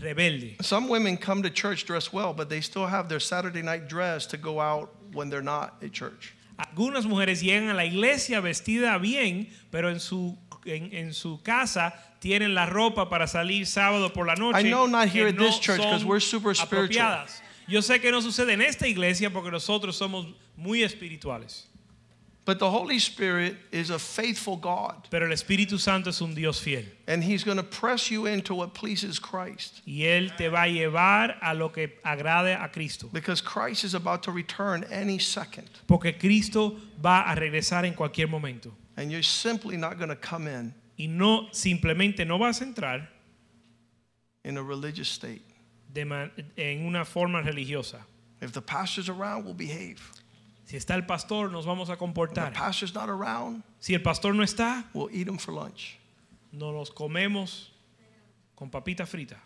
B: rebelde.
A: Some women come to church dressed well, but they still have their Saturday night dress to go out when they're not at church.
B: Algunas mujeres llegan a la iglesia vestida bien, pero en su, en, en su casa tienen la ropa para salir sábado por la noche.
A: I know not here at this church
B: because
A: we're super spiritual.
B: Yo sé que no sucede en esta iglesia porque nosotros somos muy espirituales.
A: But the Holy Spirit is a faithful God,
B: Pero el Espíritu Santo es un Dios fiel.
A: and He's going to press you into what pleases Christ.
B: Y Él te va a llevar a lo que agrade a Cristo.
A: Because Christ is about to return any second,
B: Porque Cristo va a regresar en cualquier momento.
A: and you're simply not going to come in
B: Y no, simplemente no vas a entrar
A: in a religious state.
B: En una forma religiosa.
A: If the pastor's around, we'll behave.
B: Si está el pastor, nos vamos a comportar.
A: If the pastor's not around,
B: Si el pastor no está,
A: we'll eat him for lunch.
B: nos los comemos con papita frita.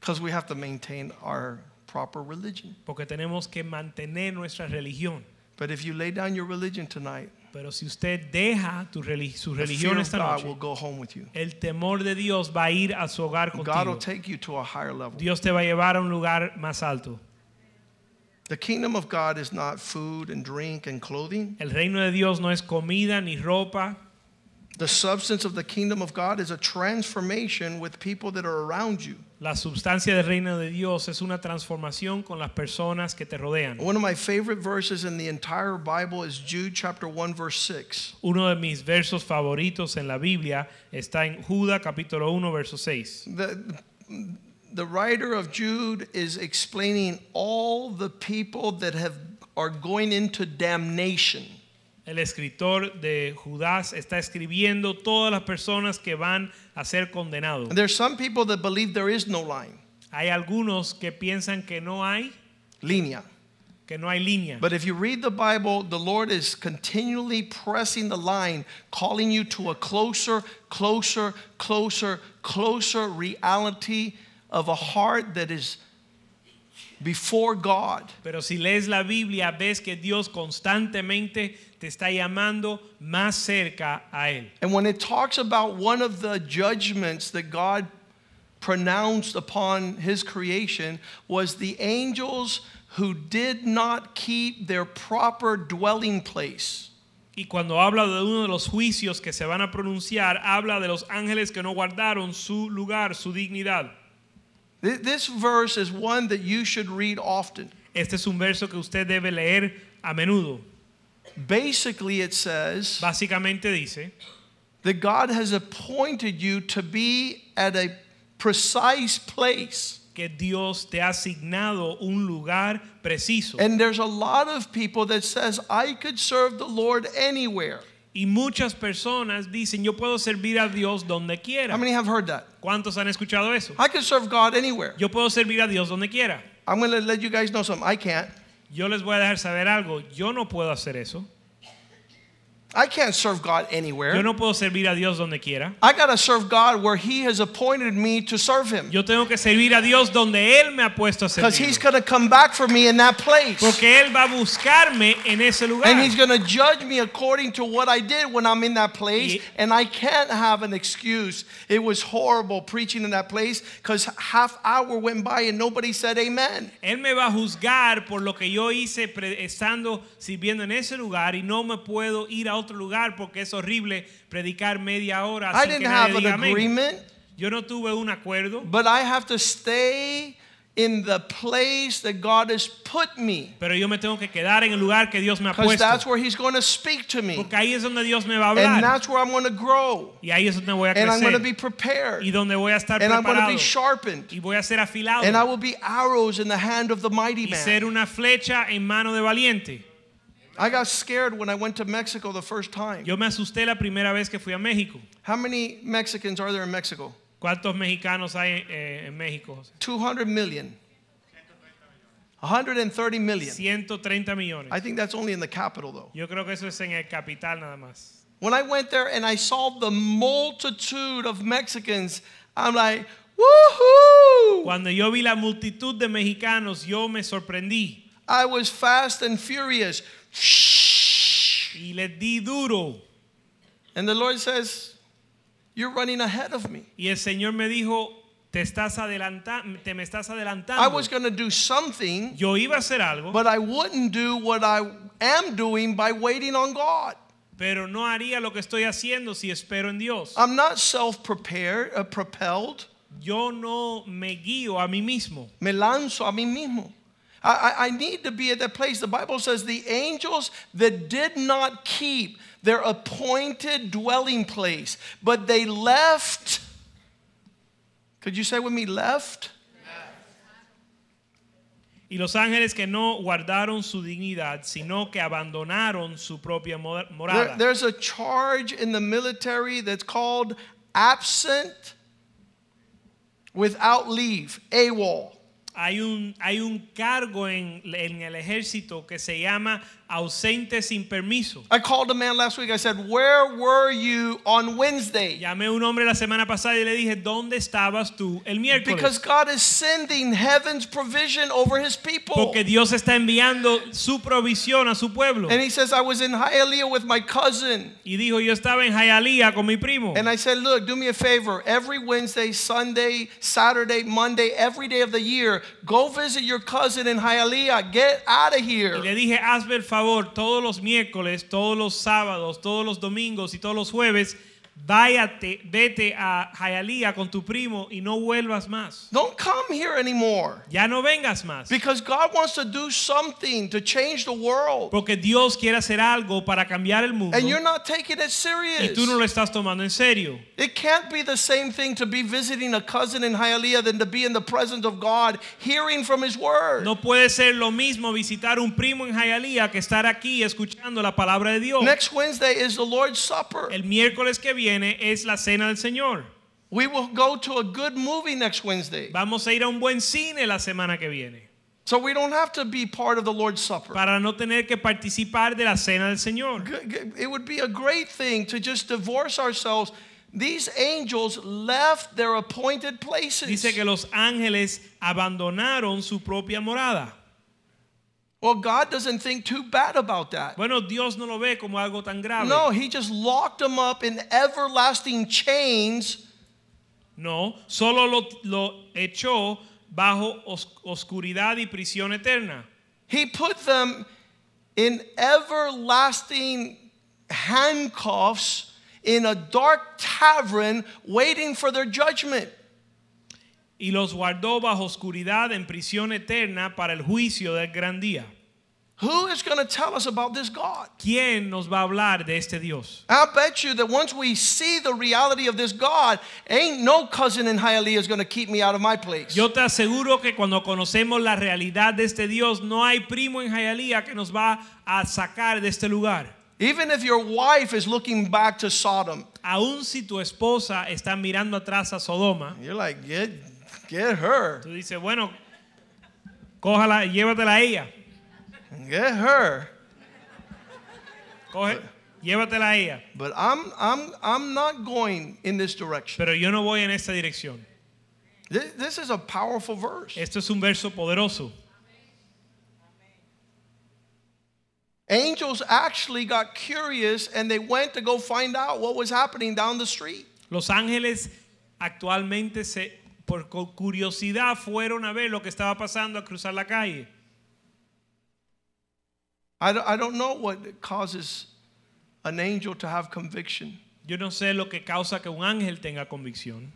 A: Because we have to maintain our proper religion.
B: Porque tenemos que mantener nuestra religión.
A: But if you lay down your religion tonight,
B: Pero si usted deja tu reli- su religión esta noche,
A: go home with you.
B: el temor de Dios va a ir a su hogar
A: God will
B: contigo.
A: take you to a higher level.
B: Dios te va a llevar a un lugar más alto.
A: The kingdom of God is not food and drink and clothing.
B: El reino de Dios no es comida ni ropa.
A: The substance of the kingdom of God is a transformation with people that are around you.
B: La sustancia del reino de Dios es una transformación con las personas que te rodean.
A: One of my favorite verses in the entire Bible is Jude chapter 1 verse 6.
B: Uno de mis versos favoritos en la Biblia está en Judas capítulo 1 verso 6.
A: The, the writer of Jude is explaining all the people that have are going into damnation.
B: El escritor de Judas está escribiendo todas las personas que van a ser condenados.
A: And there's some people that believe there is no line,
B: Hay algunos que piensan que no hay,
A: linea.
B: que no hay línea.
A: But if you read the Bible, the Lord is continually pressing the line, calling you to a closer, closer, closer, closer reality of a heart that is before God.
B: Pero si lees la Biblia, ves que Dios constantemente te está llamando más cerca a Él.
A: And when it talks about one of the judgments that God pronounced upon his creation was the angels who did not keep their proper dwelling place.
B: Y cuando habla de uno de los juicios que se van a pronunciar, habla de los ángeles que no guardaron su lugar, su dignidad.
A: Th- This verse is one that you should read often.
B: Este es un verso que usted debe leer a menudo.
A: Basically, it says
B: Básicamente dice
A: that God has appointed you to be at a precise place.
B: que Dios te ha asignado un lugar preciso.
A: And there's a lot of people that says I could serve the Lord anywhere.
B: Y muchas personas dicen, yo puedo servir a Dios donde
A: How
B: quiera.
A: many have heard that?
B: ¿Cuántos han escuchado eso?
A: I could serve God anywhere.
B: Yo puedo servir a Dios donde quiera.
A: I'm going to let you guys know something. I can't.
B: Yo les voy a dejar saber algo. Yo no puedo hacer eso.
A: I can't serve God anywhere.
B: Yo no puedo servir a Dios donde quiera.
A: I got to serve God where He has appointed me to serve Him.
B: Yo tengo que servir a Dios donde Él me ha puesto a
A: Because He's going to come back for me in that place.
B: Porque Él va a buscarme en ese lugar.
A: And He's going to judge me according to what I did when I'm in that place.
B: Y-
A: And I can't have an excuse. It was horrible preaching in that place because half hour went by and nobody said amen.
B: Él me va a juzgar por lo que yo hice estando sirviendo en ese lugar y no me puedo ir a otro lugar porque es horrible predicar media hora
A: I
B: sin que
A: didn't have an
B: amén.
A: agreement,
B: Yo no tuve un acuerdo,
A: but I have to stay in the place that God has put me.
B: pero yo me tengo que quedar en el lugar que Dios me ha
A: Because that's
B: puesto.
A: where He's going to speak to me.
B: Porque ahí es donde Dios me va a
A: And
B: hablar.
A: that's where I'm going to grow.
B: Y ahí es donde voy a
A: And I'm going to
B: crecer.
A: be prepared.
B: Y donde voy a estar
A: And I'm going to
B: preparado.
A: be sharpened.
B: Y voy a ser afilado.
A: And I will be arrows in the hand of the mighty
B: Y ser una flecha en mano de valiente.
A: I got scared when I went to Mexico the first time.
B: Yo me asusté la primera vez que fui a México.
A: How many Mexicans are there in Mexico?
B: ¿Cuántos mexicanos hay eh, en México?
A: 200 million. 130 million.
B: 130 millones.
A: I think that's only in the capital though.
B: Yo creo que eso es en el capital nada más.
A: When I went there and I saw the multitude of Mexicans, I'm like, woohoo!
B: Cuando yo vi la multitud de mexicanos, yo me sorprendí
A: I was fast and furious.
B: Y les di duro.
A: And the Lord says, You're running ahead of me.
B: Y el Señor me dijo, te estás adelantando, te me estás
A: I
B: adelantando.
A: was going to do something,
B: Yo iba a hacer algo,
A: but I wouldn't do what I am doing by waiting on God.
B: pero no haría lo que estoy haciendo si espero en Dios.
A: I'm not self prepared, uh, propelled.
B: Yo no me guío a mí mismo.
A: Me lanzo a mí mismo. I, I, need to be at that place. The Bible says the angels that did not keep their appointed dwelling place, but they left. Could you say with me, left?
B: Y los ángeles que no guardaron su dignidad, sino que abandonaron su propia mo-
A: There- there's a charge in the military that's called absent without leave, AWOL.
B: Hay un, hay un cargo en, en el ejército que se llama ausente sin permiso.
A: I called a man last week. I said, Where were you on Wednesday?
B: Llamé a un hombre la semana pasada y le dije, ¿dónde estabas tú el miércoles?
A: Because God is sending heaven's provision over his people.
B: Porque Dios está enviando su provisión a su pueblo.
A: And he says, I was in Hialeah with my cousin.
B: Y dijo, yo estaba en Hialeah con mi primo.
A: And I said, Look, do me a favor. Every Wednesday, Sunday, Saturday, Monday, every day of the year, go visit your cousin in Hialeah. Get out of
B: Y
A: here.
B: le dije, hazme el favor, todos los miércoles, todos los sábados, todos los domingos y todos los jueves, váyate, vete a Hialeah con tu primo y no vuelvas más.
A: Don't come here anymore.
B: Ya no vengas más.
A: Because God wants to do something to change the world.
B: Porque Dios quiere hacer algo para cambiar el mundo
A: And you're not taking it serious.
B: y tú no lo estás tomando en serio.
A: It can't be the same thing to be visiting a cousin in Hialeah than to be in the presence of God, hearing from His Word.
B: No puede ser lo mismo visitar un primo en Hialeah que estar aquí escuchando la palabra de Dios.
A: Next Wednesday is the Lord's Supper.
B: El miércoles que viene es la cena del Señor.
A: We will go to a good movie next Wednesday.
B: Vamos a ir a un buen cine la semana que viene.
A: So we don't have to be part of the Lord's Supper.
B: Para no tener que participar de la cena del Señor.
A: It would be a great thing to just divorce ourselves. These angels left their appointed places.
B: Dice que los ángeles abandonaron su propia morada.
A: Well, God doesn't think too bad about that.
B: Bueno, Dios no lo ve como algo tan grave.
A: No, He just locked them up in everlasting chains
B: No, solo lo, lo echó bajo os- oscuridad y prisión eterna.
A: He put them in everlasting handcuffs in a dark tavern waiting for their judgment.
B: Y los guardó bajo oscuridad en prisión eterna para el juicio del gran día.
A: Who is going to tell us about this God?
B: ¿Quién nos va a hablar de este Dios?
A: I'll bet you that once we see the reality of this God, ain't no cousin in Hialeah is going to keep me out of my place.
B: Yo te aseguro que cuando conocemos la realidad de este Dios, no hay primo en Hialeah que nos va a sacar de este lugar.
A: Even if your wife is looking back to Sodom,
B: Aun si tu esposa está mirando atrás a Sodoma,
A: you're like, get her.
B: tú dices, bueno, cójala, llévatela a ella.
A: Get her.
B: Coge, Llévatela a ella.
A: But I'm, I'm, I'm not going in this direction.
B: Pero yo no voy en esta dirección.
A: This, this is a powerful verse.
B: Esto es un verso poderoso.
A: Angels actually got curious and they went to go find out what was happening down the street.
B: Los ángeles actualmente se, por cu- curiosidad fueron a ver lo que estaba pasando a cruzar la calle.
A: I don't, I don't know what causes an angel to have conviction
B: Yo no sé lo que causa que un ángel tenga convicción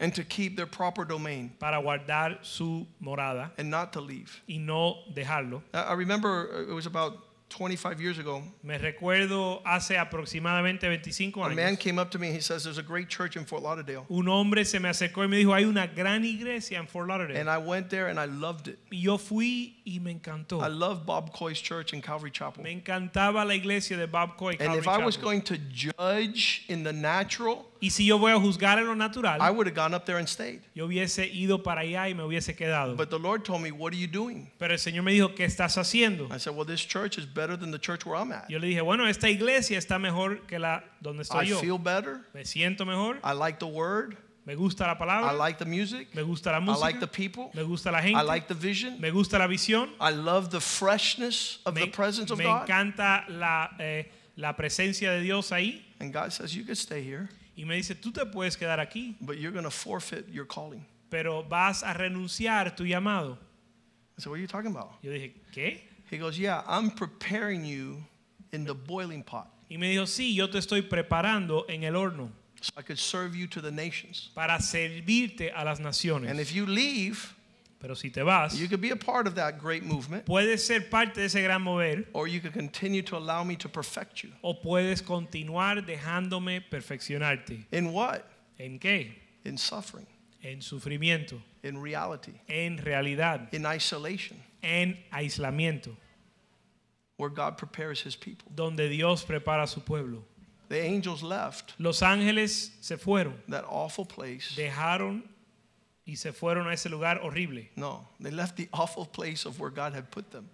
A: and to keep their proper domain
B: para guardar su morada
A: and not to leave.
B: y no dejarlo.
A: I I remember uh, it was about 25 years ago.
B: Me recuerdo hace aproximadamente 25
A: A man
B: años.
A: came up to me and he says, There's a great church in Fort Lauderdale.
B: Un hombre se me acercó y me dijo, hay una gran iglesia en Fort Lauderdale.
A: And I went there and I loved it.
B: Y yo fui y me encantó.
A: I love Bob Coy's church in Calvary Chapel.
B: Me encantaba la iglesia de Bob Coy.
A: And
B: Calvary
A: if I was going to judge in the natural,
B: y si yo voy a juzgar en lo natural,
A: I would have gone up there and stayed.
B: yo hubiese ido para allá y me hubiese quedado.
A: But the Lord told me, What are you doing?
B: Pero el Señor me dijo, ¿qué estás haciendo?
A: I said, Well, this church is better than the church where I'm at.
B: Yo le dije, bueno, esta iglesia está mejor que la donde estoy
A: I
B: yo.
A: feel better.
B: Me siento mejor,
A: I like the word.
B: me gusta la
A: I
B: palabra,
A: like the music.
B: me gusta la
A: I
B: música,
A: like the people.
B: me gusta la
A: I
B: gente,
A: like the vision.
B: me gusta la visión,
A: I love the freshness of the
B: me,
A: presence of
B: me
A: God.
B: encanta la, eh, la presencia de Dios ahí.
A: And God says, You can stay here,
B: Y me dice, tú te puedes quedar aquí,
A: but you're going to forfeit your calling.
B: pero vas a renunciar tu llamado.
A: I said, What are you talking about?
B: Yo dije, ¿qué?
A: He goes, Yeah, I'm preparing you in the boiling pot
B: Y me dijo, sí, yo te estoy preparando en el horno
A: so I could serve you to the nations.
B: para servirte a las
A: And
B: naciones.
A: if you leave,
B: Pero si te vas,
A: you could be a part of that great movement,
B: puedes ser parte de ese gran mover
A: or you could continue to allow me to perfect you.
B: o puedes continuar dejándome perfeccionarte.
A: In what?
B: ¿En qué?
A: In suffering,
B: En sufrimiento,
A: in reality,
B: en realidad,
A: in isolation,
B: en aislamiento,
A: where God prepares his people.
B: donde Dios prepara a su pueblo.
A: The angels left
B: Los ángeles se fueron,
A: that awful place.
B: dejaron y se fueron a ese lugar horrible.
A: No, they left the awful place of where God had put them.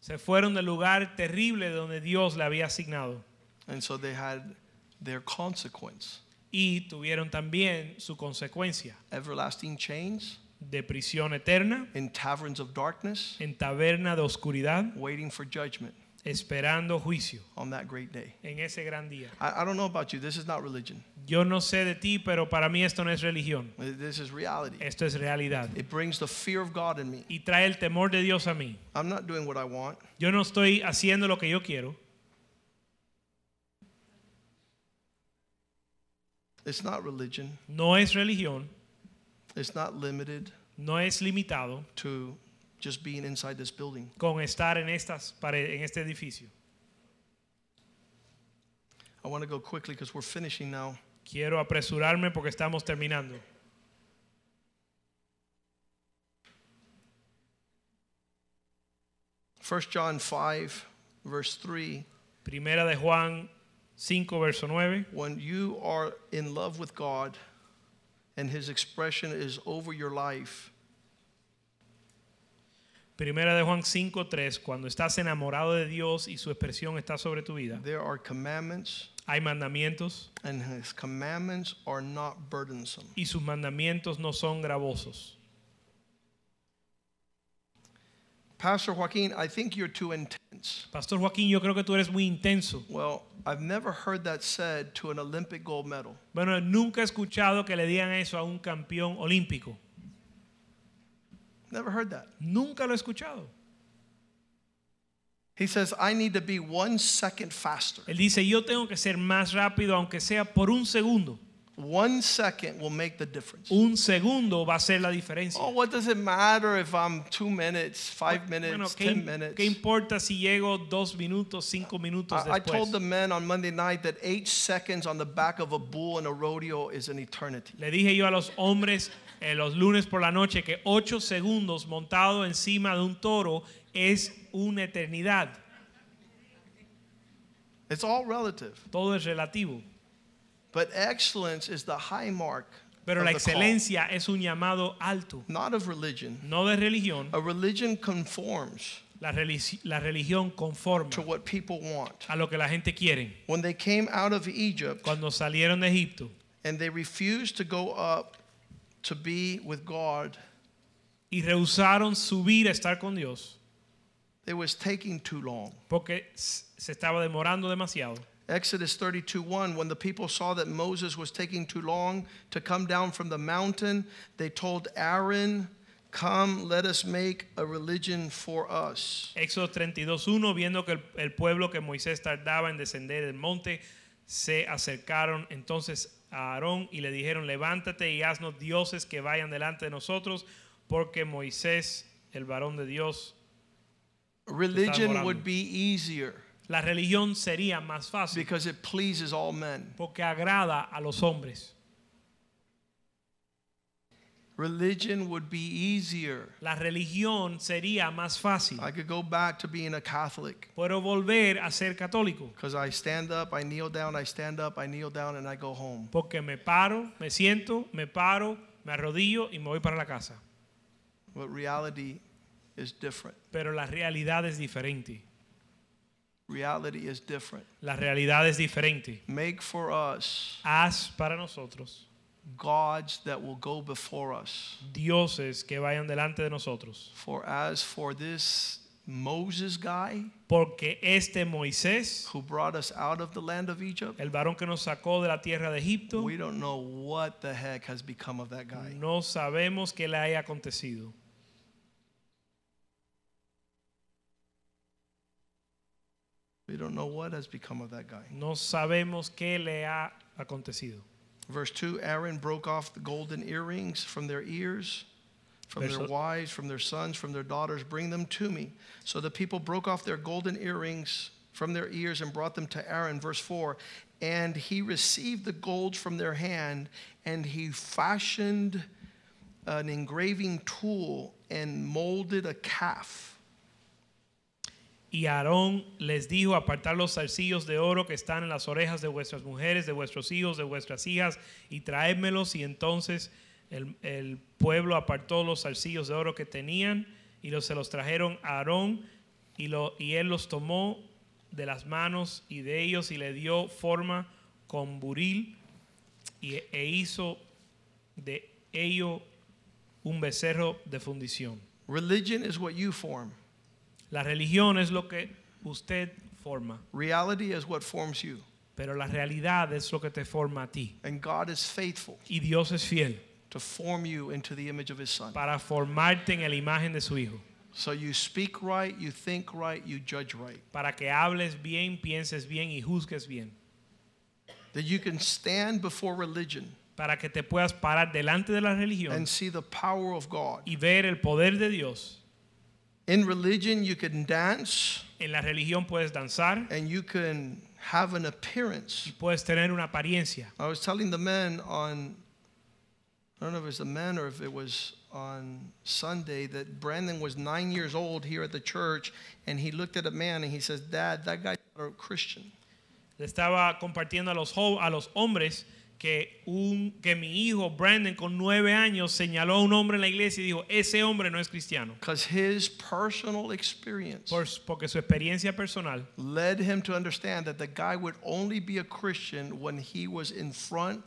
B: Se fueron del lugar terrible donde Dios le había asignado.
A: And so they had their consequence
B: Y tuvieron también su consecuencia
A: everlasting chains
B: de prisión eterna
A: in taverns of darkness,
B: en taberna de oscuridad,
A: waiting for judgment
B: esperando juicio
A: on that great day.
B: en ese gran día.
A: I, I don't know about you, this is not religion,
B: Yo no sé de ti, pero para mí esto no es religión.
A: this is reality.
B: Esto es realidad.
A: It brings the fear of God in me.
B: Y trae el temor de Dios a mí.
A: I'm not doing what I want.
B: Yo no estoy haciendo lo que yo quiero.
A: It's not religion.
B: No es religión.
A: It's not limited
B: No es limitado
A: to just being inside this building.
B: con estar en, estas en este edificio.
A: I want to go quickly because we're finishing now.
B: Quiero apresurarme porque estamos terminando.
A: First John 5, verse 3.
B: Primera de Juan 5, verso 9.
A: When you are in love with God and His expression is over your life,
B: Primera de Juan 5:3, cuando estás enamorado de Dios y su expresión está sobre tu vida,
A: there are commandments,
B: hay mandamientos
A: and His commandments are not burdensome.
B: y sus mandamientos no son gravosos.
A: Pastor Joaquin, I think you're too intense.
B: Pastor Joaquín, yo creo que tú eres muy intenso.
A: Well, I've never heard that said to an Olympic gold medal.
B: Bueno, nunca he escuchado que le digan eso a un campeón olímpico.
A: Never heard that.
B: Nunca lo he escuchado.
A: He says, I need to be one second faster.
B: Él dice, yo tengo que ser más rápido, aunque sea por un segundo.
A: One second will make the difference.
B: Un segundo va a ser la diferencia.
A: Oh, what does it matter if I'm two minutes, five minutes,
B: Bueno, ¿qué,
A: ten minutes?
B: qué importa si llego dos minutos, cinco minutos
A: I, I told
B: después?
A: the men on Monday night that eight seconds on the back of a bull in a rodeo is an eternity.
B: Le dije yo a los hombres eh, los lunes por la noche que ocho segundos montado encima de un toro es una eternidad.
A: It's all relative.
B: Todo es relativo.
A: But excellence is the high mark
B: Pero la excelencia es un llamado alto,
A: not of religion.
B: no de religión.
A: A religion conforms.
B: La, religi- la religión conforma
A: to what people want.
B: a lo que la gente quiere.
A: When they came out of Egypt
B: Cuando salieron de Egipto
A: and they refused to go up to be with God,
B: y rehusaron subir a estar con Dios
A: it was taking too long.
B: porque s- se estaba demorando demasiado.
A: Exodus 32 1, when the people saw that Moses was taking too long to come down from the mountain, they told Aaron, Come, let us make a religion for us.
B: Éxodo 32.1, viendo que el, el pueblo que Moisés tardaba en descender del monte, se acercaron entonces a Aarón y le dijeron, levántate y haznos dioses que vayan delante de nosotros, porque Moisés, el varón de Dios,
A: Religion would be easier
B: la religión sería más fácil
A: because it pleases all men.
B: porque agrada a los hombres.
A: Religion would be easier.
B: La religión sería más fácil.
A: I could go back to being a Catholic
B: Puedo volver a ser católico
A: because I stand up, I kneel down, I stand up, I kneel down, and I go home.
B: porque me paro, me siento, me paro, me arrodillo y me voy para la casa.
A: But reality is different.
B: Pero la realidad es diferente.
A: Reality is different.
B: La realidad es diferente.
A: Make for us
B: Haz para nosotros
A: gods that will go before us.
B: dioses que vayan delante de nosotros.
A: For as for this Moses guy
B: Porque este Moisés,
A: who brought us out of the land of Egypt,
B: el varón que nos sacó de la tierra de Egipto,
A: we don't know what the heck has become of that guy.
B: no sabemos qué le haya acontecido.
A: We don't know what has become of that guy.
B: No sabemos qué le ha acontecido.
A: Verse 2 Aaron broke off the golden earrings from their ears, from their wives, from their sons, from their daughters. Bring them to me. So the people broke off their golden earrings from their ears and brought them to Aaron. Verse 4 And he received the gold from their hand, and he fashioned an engraving tool and molded a calf.
B: Y Aarón les dijo, apartar los zarcillos de oro que están en las orejas de vuestras mujeres, de vuestros hijos, de vuestras hijas, y traédmelos. Y entonces el, pueblo apartó los zarcillos de oro que tenían y los, se los trajeron a Aarón, y, él los tomó de las manos y de ellos y le dio forma con buril y, e hizo de ello un becerro de fundición.
A: Religion is what you form,
B: La religión es lo que usted forma,
A: reality is what forms you.
B: pero la realidad es lo que te forma a ti.
A: And God is faithful
B: Y Dios es fiel
A: to form you into the image of his son.
B: para formarte en la imagen de su Hijo,
A: So you speak right, you think right, you judge right.
B: para que hables bien, pienses bien y juzgues bien,
A: That you can stand before religion
B: para que te puedas parar delante de la religión
A: and see the power of God.
B: y ver el poder de Dios.
A: In religion, you can dance
B: En la religión puedes danzar
A: and you can have an
B: y
A: appearance.
B: puedes tener una apariencia.
A: I was telling the men on, I don't know if it was the men or if it was on Sunday, that Brandon was nine years old here at the church and he looked at a man and he says, Dad, that guy's not a Christian.
B: Le estaba compartiendo a los, a los hombres que, un, que mi hijo Brandon con nueve años señaló a un hombre en la iglesia y dijo, ese hombre no es cristiano.
A: Because his personal experience
B: Por- porque su experiencia personal
A: led him to understand that the guy would only be a Christian when he was in front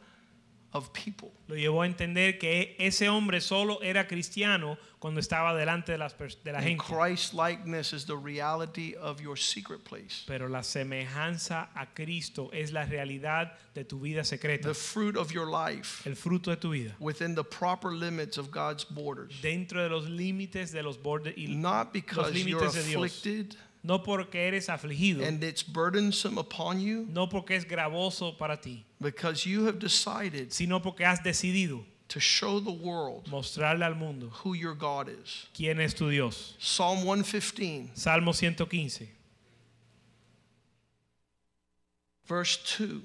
A: of people.
B: lo llevó a entender que ese hombre solo era cristiano cuando estaba delante de, las, de la gente.
A: Christ likeness is the reality of your secret place.
B: Pero la semejanza a Cristo es la realidad de tu vida secreta,
A: The fruit of your life
B: el fruto de tu vida,
A: within the proper limits of God's borders.
B: dentro de los límites de los bordes y
A: Not because you're
B: límites de Dios.
A: afflicted
B: no porque eres afligido,
A: and it's burdensome upon you,
B: no porque es gravoso para ti,
A: because you have decided
B: sino porque has decidido
A: to show the world
B: mostrarle al mundo
A: who your God is.
B: quién es tu Dios.
A: Psalm 115,
B: Salmo 115,
A: verse 2.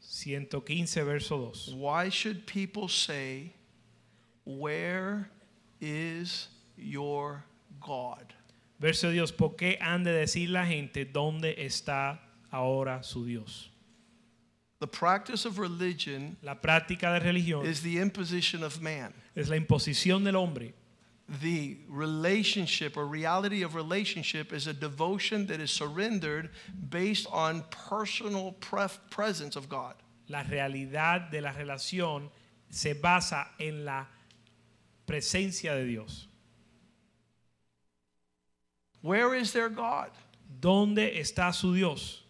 B: 115 verso 2.
A: Why should people say, Where is your God?
B: Verso Dios, ¿por qué han de decir la gente dónde está ahora su Dios?
A: The practice of religion
B: La práctica de religión
A: is the imposition of man.
B: es la imposición del hombre.
A: the relationship or reality of relationship is a devotion that is surrendered based on personal presence of God.
B: La realidad de la relación se basa en la presencia de Dios.
A: Where is their God?
B: ¿Dónde está su Dios?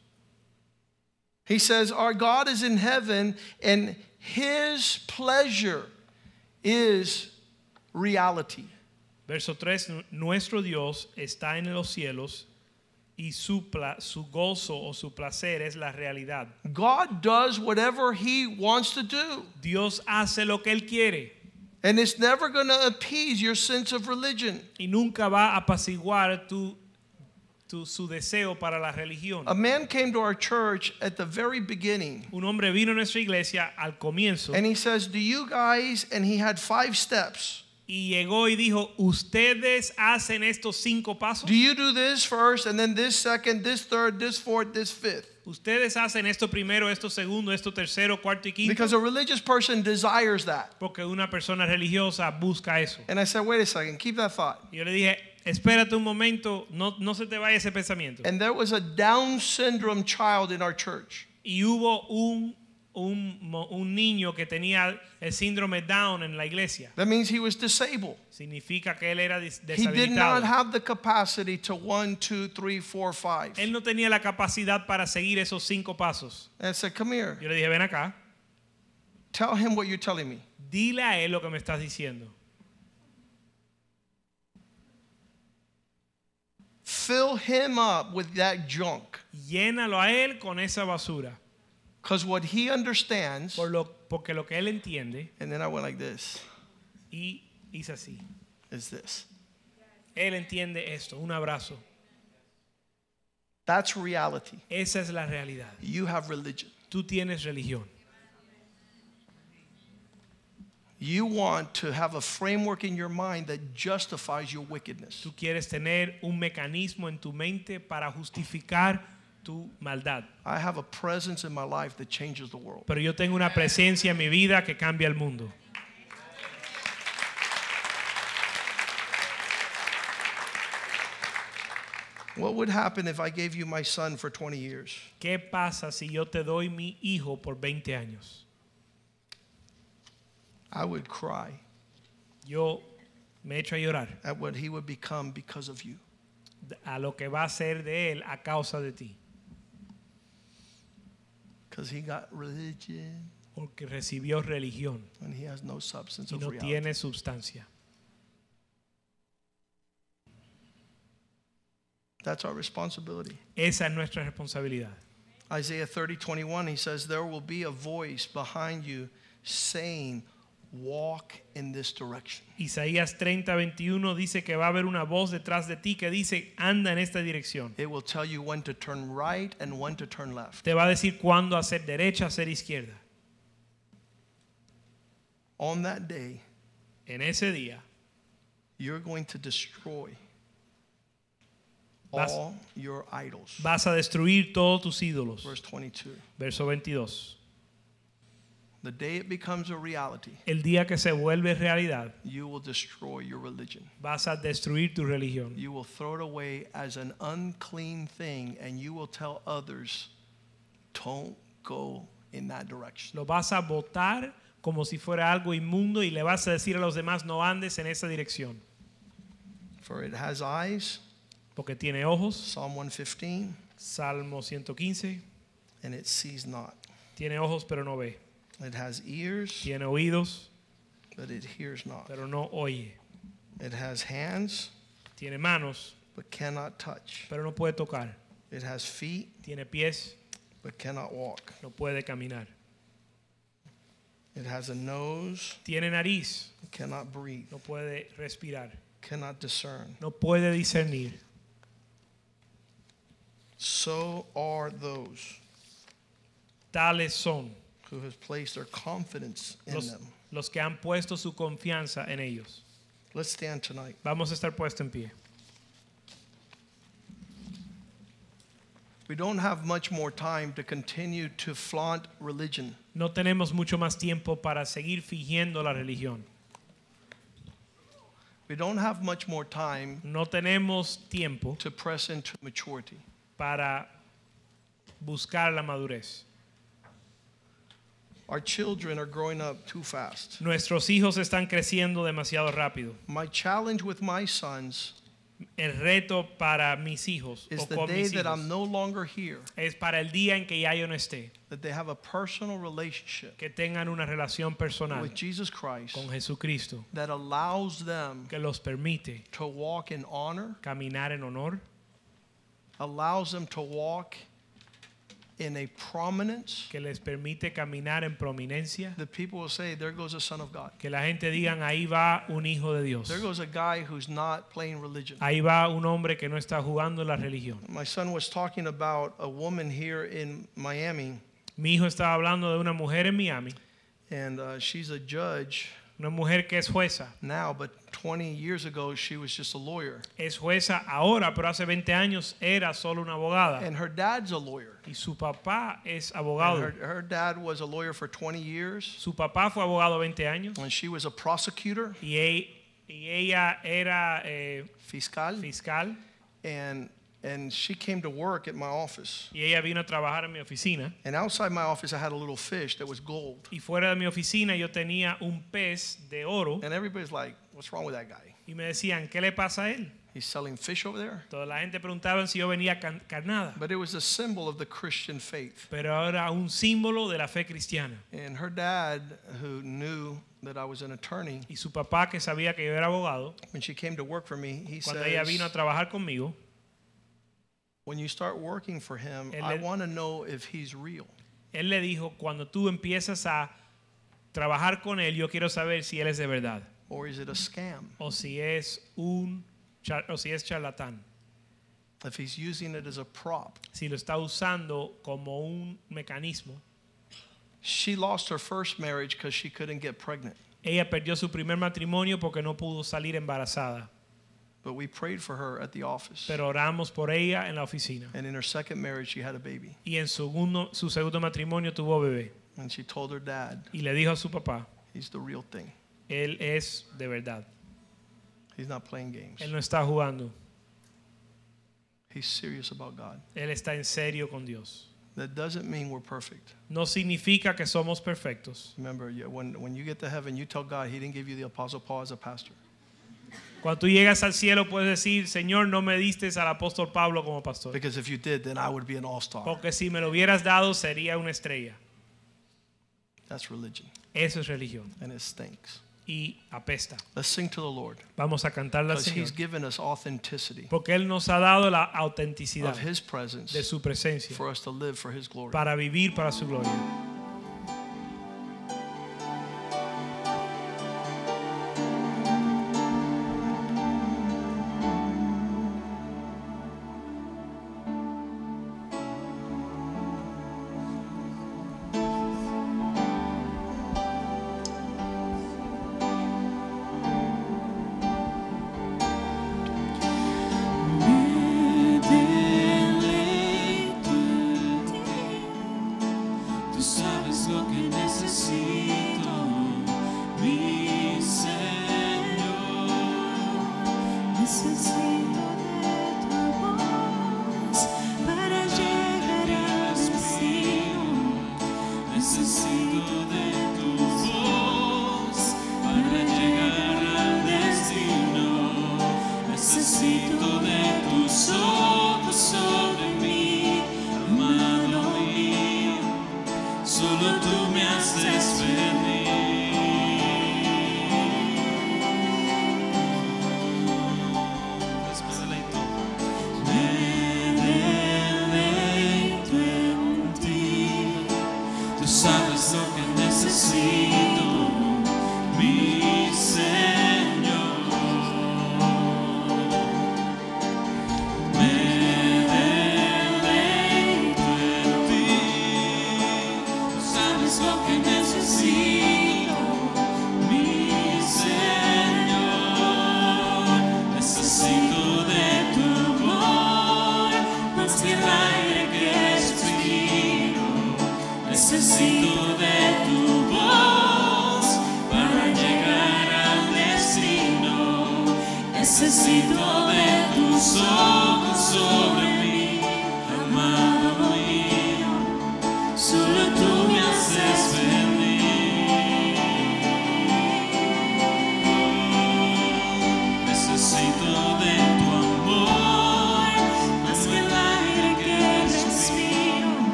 A: He says, Our God is in heaven, and his pleasure is reality.
B: Verso 3, nuestro Dios está en los cielos y su, su gozo o su placer es la realidad.
A: God does whatever he wants to do,
B: Dios hace lo que Él quiere
A: and it's never going to appease your sense of religion.
B: y nunca va a apaciguar tu, tu- su deseo para la religión.
A: A man came to our church at the very beginning,
B: Un hombre vino a nuestra iglesia al comienzo
A: and he says, Do you guys, and he had five steps.
B: y llegó y dijo, ¿ustedes hacen estos cinco pasos?
A: Do you do this first, and then this second, this third, this fourth, this fifth?
B: ¿Ustedes hacen esto primero, esto segundo, esto tercero, cuarto y quinto?
A: Because a religious person desires that.
B: Porque una persona religiosa busca eso.
A: And I said, Wait a second, keep that thought.
B: Yo le dije, espérate un momento, no, no se te vaya ese pensamiento.
A: And there was a Down syndrome child in our church.
B: Y hubo un, un, un niño que tenía el síndrome Down en la iglesia.
A: That means he was disabled.
B: Significa que él era
A: He did not
B: deshabilitado.
A: have the capacity to one, two, three, four, five.
B: Él no tenía la capacidad para seguir esos cinco pasos.
A: And I said, Come here.
B: Yo le dije, ven acá,
A: Tell him what you're telling me.
B: dile a él lo que me estás diciendo.
A: Fill him up with that junk.
B: Llénalo a él con esa basura.
A: Because what he understands,
B: Por lo, porque lo que él entiende,
A: and then I went like this,
B: y hizo así.
A: is this.
B: Él entiende esto, un abrazo.
A: That's reality.
B: Esa es la realidad.
A: You have religion.
B: Tú tienes religión.
A: You want to have a framework in your mind that justifies your wickedness.
B: Tú quieres tener un mecanismo en tu mente para justificar tu maldad.
A: I have a presence in my life that changes the world.
B: Pero yo tengo una presencia en mi vida que cambia el mundo.
A: What would happen if I gave you my son for 20 years?
B: ¿Qué pasa si yo te doy mi hijo por 20 años?
A: I would cry
B: Yo me echo a llorar
A: at what he would become because of you.
B: a lo que va a ser de él a causa de ti.
A: Because he got religion
B: Porque recibió religión
A: and he has no substance
B: y
A: of
B: no
A: reality.
B: tiene sustancia.
A: That's our responsibility.
B: Esa es nuestra responsabilidad.
A: Isaiah 30, 21, he says, There will be a voice behind you saying, Walk in this direction.
B: Isaías 30, 21 dice que va a haber una voz detrás de ti que dice, anda en esta dirección.
A: It will tell you when to turn right and when to turn left.
B: Te va a decir cuándo hacer derecha, hacer izquierda.
A: On that day,
B: En ese día
A: you're going to destroy
B: Vas-
A: all your idols.
B: vas a destruir todos tus ídolos.
A: Verse 22.
B: Verso 22.
A: The day it becomes a reality,
B: El día que se vuelve realidad,
A: you will destroy your religion.
B: vas a destruir tu religión.
A: You will throw it away as an unclean thing, and you will tell others, don't go in that direction.
B: Lo vas a botar como si fuera algo inmundo y le vas a decir a los demás, no andes en esa dirección.
A: For it has eyes,
B: Porque tiene ojos,
A: Psalm 115,
B: Salmo 115,
A: and it sees not.
B: tiene ojos pero no ve.
A: It has ears,
B: Tiene oídos
A: but it hears not.
B: pero no oye.
A: It has hands,
B: Tiene manos
A: but cannot touch.
B: pero no puede tocar.
A: It has feet,
B: Tiene pies,
A: but cannot walk.
B: no puede caminar.
A: It has a nose,
B: Tiene nariz,
A: but cannot breathe,
B: no puede respirar.
A: cannot discern.
B: No puede discernir.
A: So are those
B: Tales son
A: who have placed their confidence in
B: los,
A: them.
B: los que han puesto su confianza en ellos.
A: Let's stand tonight.
B: Vamos a estar puestos en pie.
A: We don't have much more time to continue to flaunt religion.
B: No tenemos mucho más tiempo para seguir fingiendo la religión.
A: We don't have much more time
B: No tenemos tiempo
A: to press into maturity.
B: para buscar la madurez.
A: Our children are growing up too fast.
B: Nuestros hijos están creciendo demasiado rápido.
A: My challenge with my sons
B: El reto para mis hijos
A: is
B: o
A: the
B: con
A: day
B: mis
A: that I'm no longer here,
B: es para el día en que ya yo no esté,
A: that they have a personal relationship
B: que tengan una relación personal
A: with Jesus Christ
B: con Jesucristo
A: that allows them
B: que los permite
A: to walk in honor,
B: caminar en honor,
A: allows them to walk in a prominence
B: que les permite caminar en prominencia,
A: that people will say, There goes a son of God.
B: que la gente digan ahí va un hijo de Dios,
A: There goes a guy who's not playing religion.
B: ahí va un hombre que no está jugando la religión.
A: My son was talking about a woman here in Miami,
B: Mi hijo estaba hablando de una mujer en Miami,
A: and uh, she's a judge
B: una mujer que es jueza.
A: now, but 20 years ago, she was just a lawyer.
B: Es jueza ahora, pero hace 20 años era solo una abogada.
A: And her dad's a lawyer.
B: Y su papá es abogado.
A: her, her dad was a lawyer for 20 years,
B: Su papá fue abogado 20 años
A: and she was a prosecutor,
B: y, e- y ella era eh,
A: fiscal,
B: fiscal
A: and, and she came to work at my office.
B: y ella vino a trabajar en mi oficina.
A: And outside my office, I had a little fish that was gold.
B: Y fuera de mi oficina yo tenía un pez de oro
A: And everybody's like, What's wrong with that guy?
B: y me decían, ¿qué le pasa a él?
A: He's selling fish over there.
B: Toda la gente preguntaba si yo venía carnada,
A: But it was a symbol of the Christian faith.
B: pero era un símbolo de la fe cristiana.
A: And her dad, who knew that I was an attorney,
B: Y su papá, que sabía que yo era abogado,
A: when she came to work for me, he
B: cuando ella vino a
A: says,
B: trabajar conmigo,
A: When you start working for him,
B: Él
A: I want to know if he's real.
B: él le dijo, cuando tú empiezas a trabajar con él, yo quiero saber si él es de verdad
A: Or is it a scam?
B: o si es un o si es charlatán,
A: If he's using it as a prop.
B: si lo está usando como un mecanismo.
A: She lost her first marriage because she couldn't get pregnant.
B: Ella perdió su primer matrimonio porque no pudo salir embarazada,
A: But we prayed for her at the office.
B: pero oramos por ella en la oficina.
A: And in her second marriage, she had a baby.
B: Y en su segundo, su segundo matrimonio tuvo bebé
A: And she told her dad,
B: y le dijo a su papá,
A: he's the real thing.
B: él es de verdad,
A: He's not playing games.
B: él no está jugando,
A: He's serious about God.
B: él está en serio con Dios.
A: That doesn't mean we're perfect.
B: No significa que somos perfectos.
A: Remember, when, when you get to heaven, you tell God he didn't give you the Apostle Paul as a pastor.
B: Cuando tú llegas al cielo puedes decir, Señor, no me diste al apóstol Pablo como pastor.
A: Because if you did, then I would be an all star.
B: Porque si me lo hubieras dado sería una estrella.
A: That's religion.
B: Eso es religión.
A: And it stinks.
B: Y apesta.
A: Let's sing to the Lord.
B: Vamos a cantarle al
A: Because he's
B: Señor.
A: given us authenticity
B: Porque Él nos ha dado la autenticidad
A: of his presence
B: de su presencia
A: for us to live for his glory.
B: para vivir para su gloria.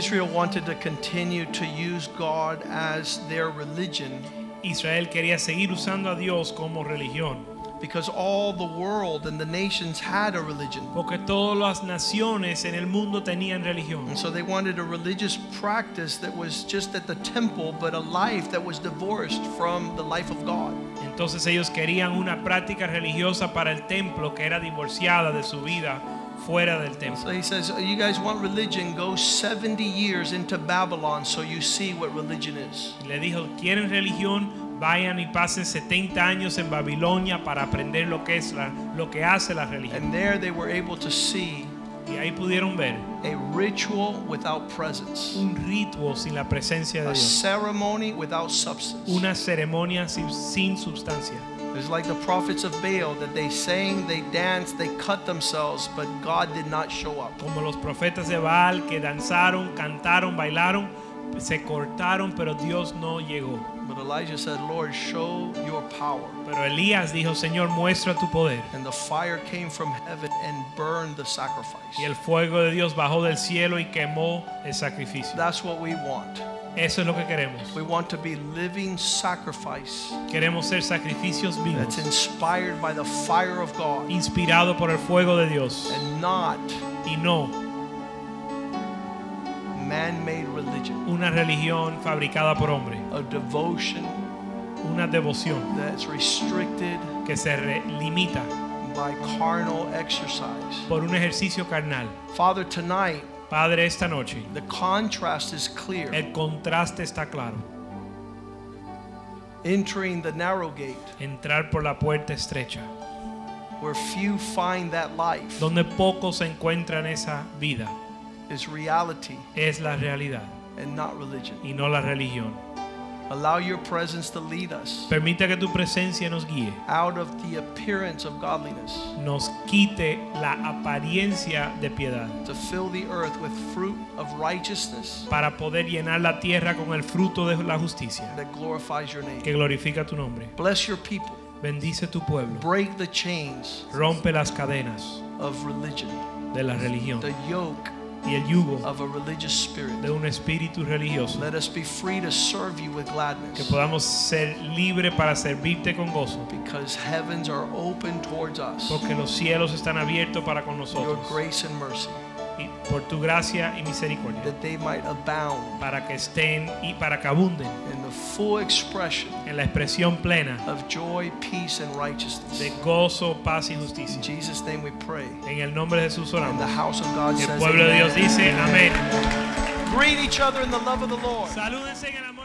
A: Israel wanted to continue to use God as their religion.
B: Israel quería seguir usando a Dios como religión.
A: Because all the world and the nations had a religion.
B: Porque todas las naciones en el mundo tenían religión.
A: And so they wanted a religious practice that was just at the temple, but a life that was divorced from the life of God.
B: Entonces ellos querían una práctica religiosa para el templo que era divorciada de su vida fuera del.
A: So he says, you guys want religion? Go 70 years into Babylon so you see what religion is.
B: Le dijo, ¿quieren religión? Vayan y pasen 70 años en Babilonia para aprender lo que es la lo que hace la religión.
A: And there they were able to see
B: y ahí pudieron ver
A: a ritual without presence.
B: Un ritual sin la presencia de Dios.
A: Ceremony without substance.
B: Una ceremonia sin, sin sustancia.
A: It's like the prophets of Baal that they sang, they danced, they cut themselves, but God did not show up.
B: Como los profetas de Baal que danzaron, cantaron, bailaron, se cortaron, pero Dios no llegó.
A: But Elijah said, Lord, show your power.
B: Pero Elías dijo, Señor, muestra tu poder.
A: And the fire came from heaven and burned the sacrifice.
B: Y el fuego de Dios bajó del cielo y quemó el sacrificio.
A: That's what we want.
B: Eso es lo que queremos.
A: We want to be living sacrifice
B: Queremos ser sacrificios
A: that's
B: vivos,
A: inspired by the fire of God
B: inspirado por el fuego de Dios
A: and not
B: y no
A: man-made religion,
B: una religión fabricada por hombre,
A: a devotion
B: una devoción
A: that's restricted
B: que se re- limita
A: by carnal exercise.
B: por un ejercicio carnal.
A: Father, tonight
B: Padre, esta noche
A: the contrast is clear.
B: el contraste está claro.
A: Entering the narrow gate
B: Entrar por la puerta estrecha,
A: where few find that life
B: donde pocos encuentran esa vida,
A: is reality
B: es la realidad
A: and not religion.
B: y no la religión.
A: Allow your presence to lead us
B: Permita que tu presencia nos guíe,
A: out of the appearance of godliness
B: nos quite la apariencia de piedad.
A: to fill the earth with fruit of righteousness
B: para poder llenar la tierra con el fruto de la justicia
A: that glorifies your name.
B: que glorifica tu nombre.
A: Bless your people.
B: Bendice tu pueblo,
A: Break the chains
B: rompe las cadenas
A: of religion,
B: de la religión
A: the yoke
B: y el yugo
A: of a religious spirit.
B: de un espíritu religioso.
A: Let us be free to serve you with
B: Que
A: gladness
B: podamos ser para servirte con gozo,
A: because heavens are open towards us.
B: porque los cielos están abiertos para con
A: Your grace and mercy,
B: por tu gracia y misericordia,
A: that they might abound
B: para que estén y para que abunden
A: in the full expression
B: en la expresión plena
A: of joy, peace, and
B: de
A: righteousness.
B: gozo, paz y
A: In
B: justicia.
A: Jesus' name we pray.
B: En el nombre de Jesús
A: And the
B: oramos.
A: house of God
B: el
A: says,
B: pueblo de Dios
A: Amen.
B: dice amén.
A: Greet each other in the love of the Lord.
B: Salúdense en el amor.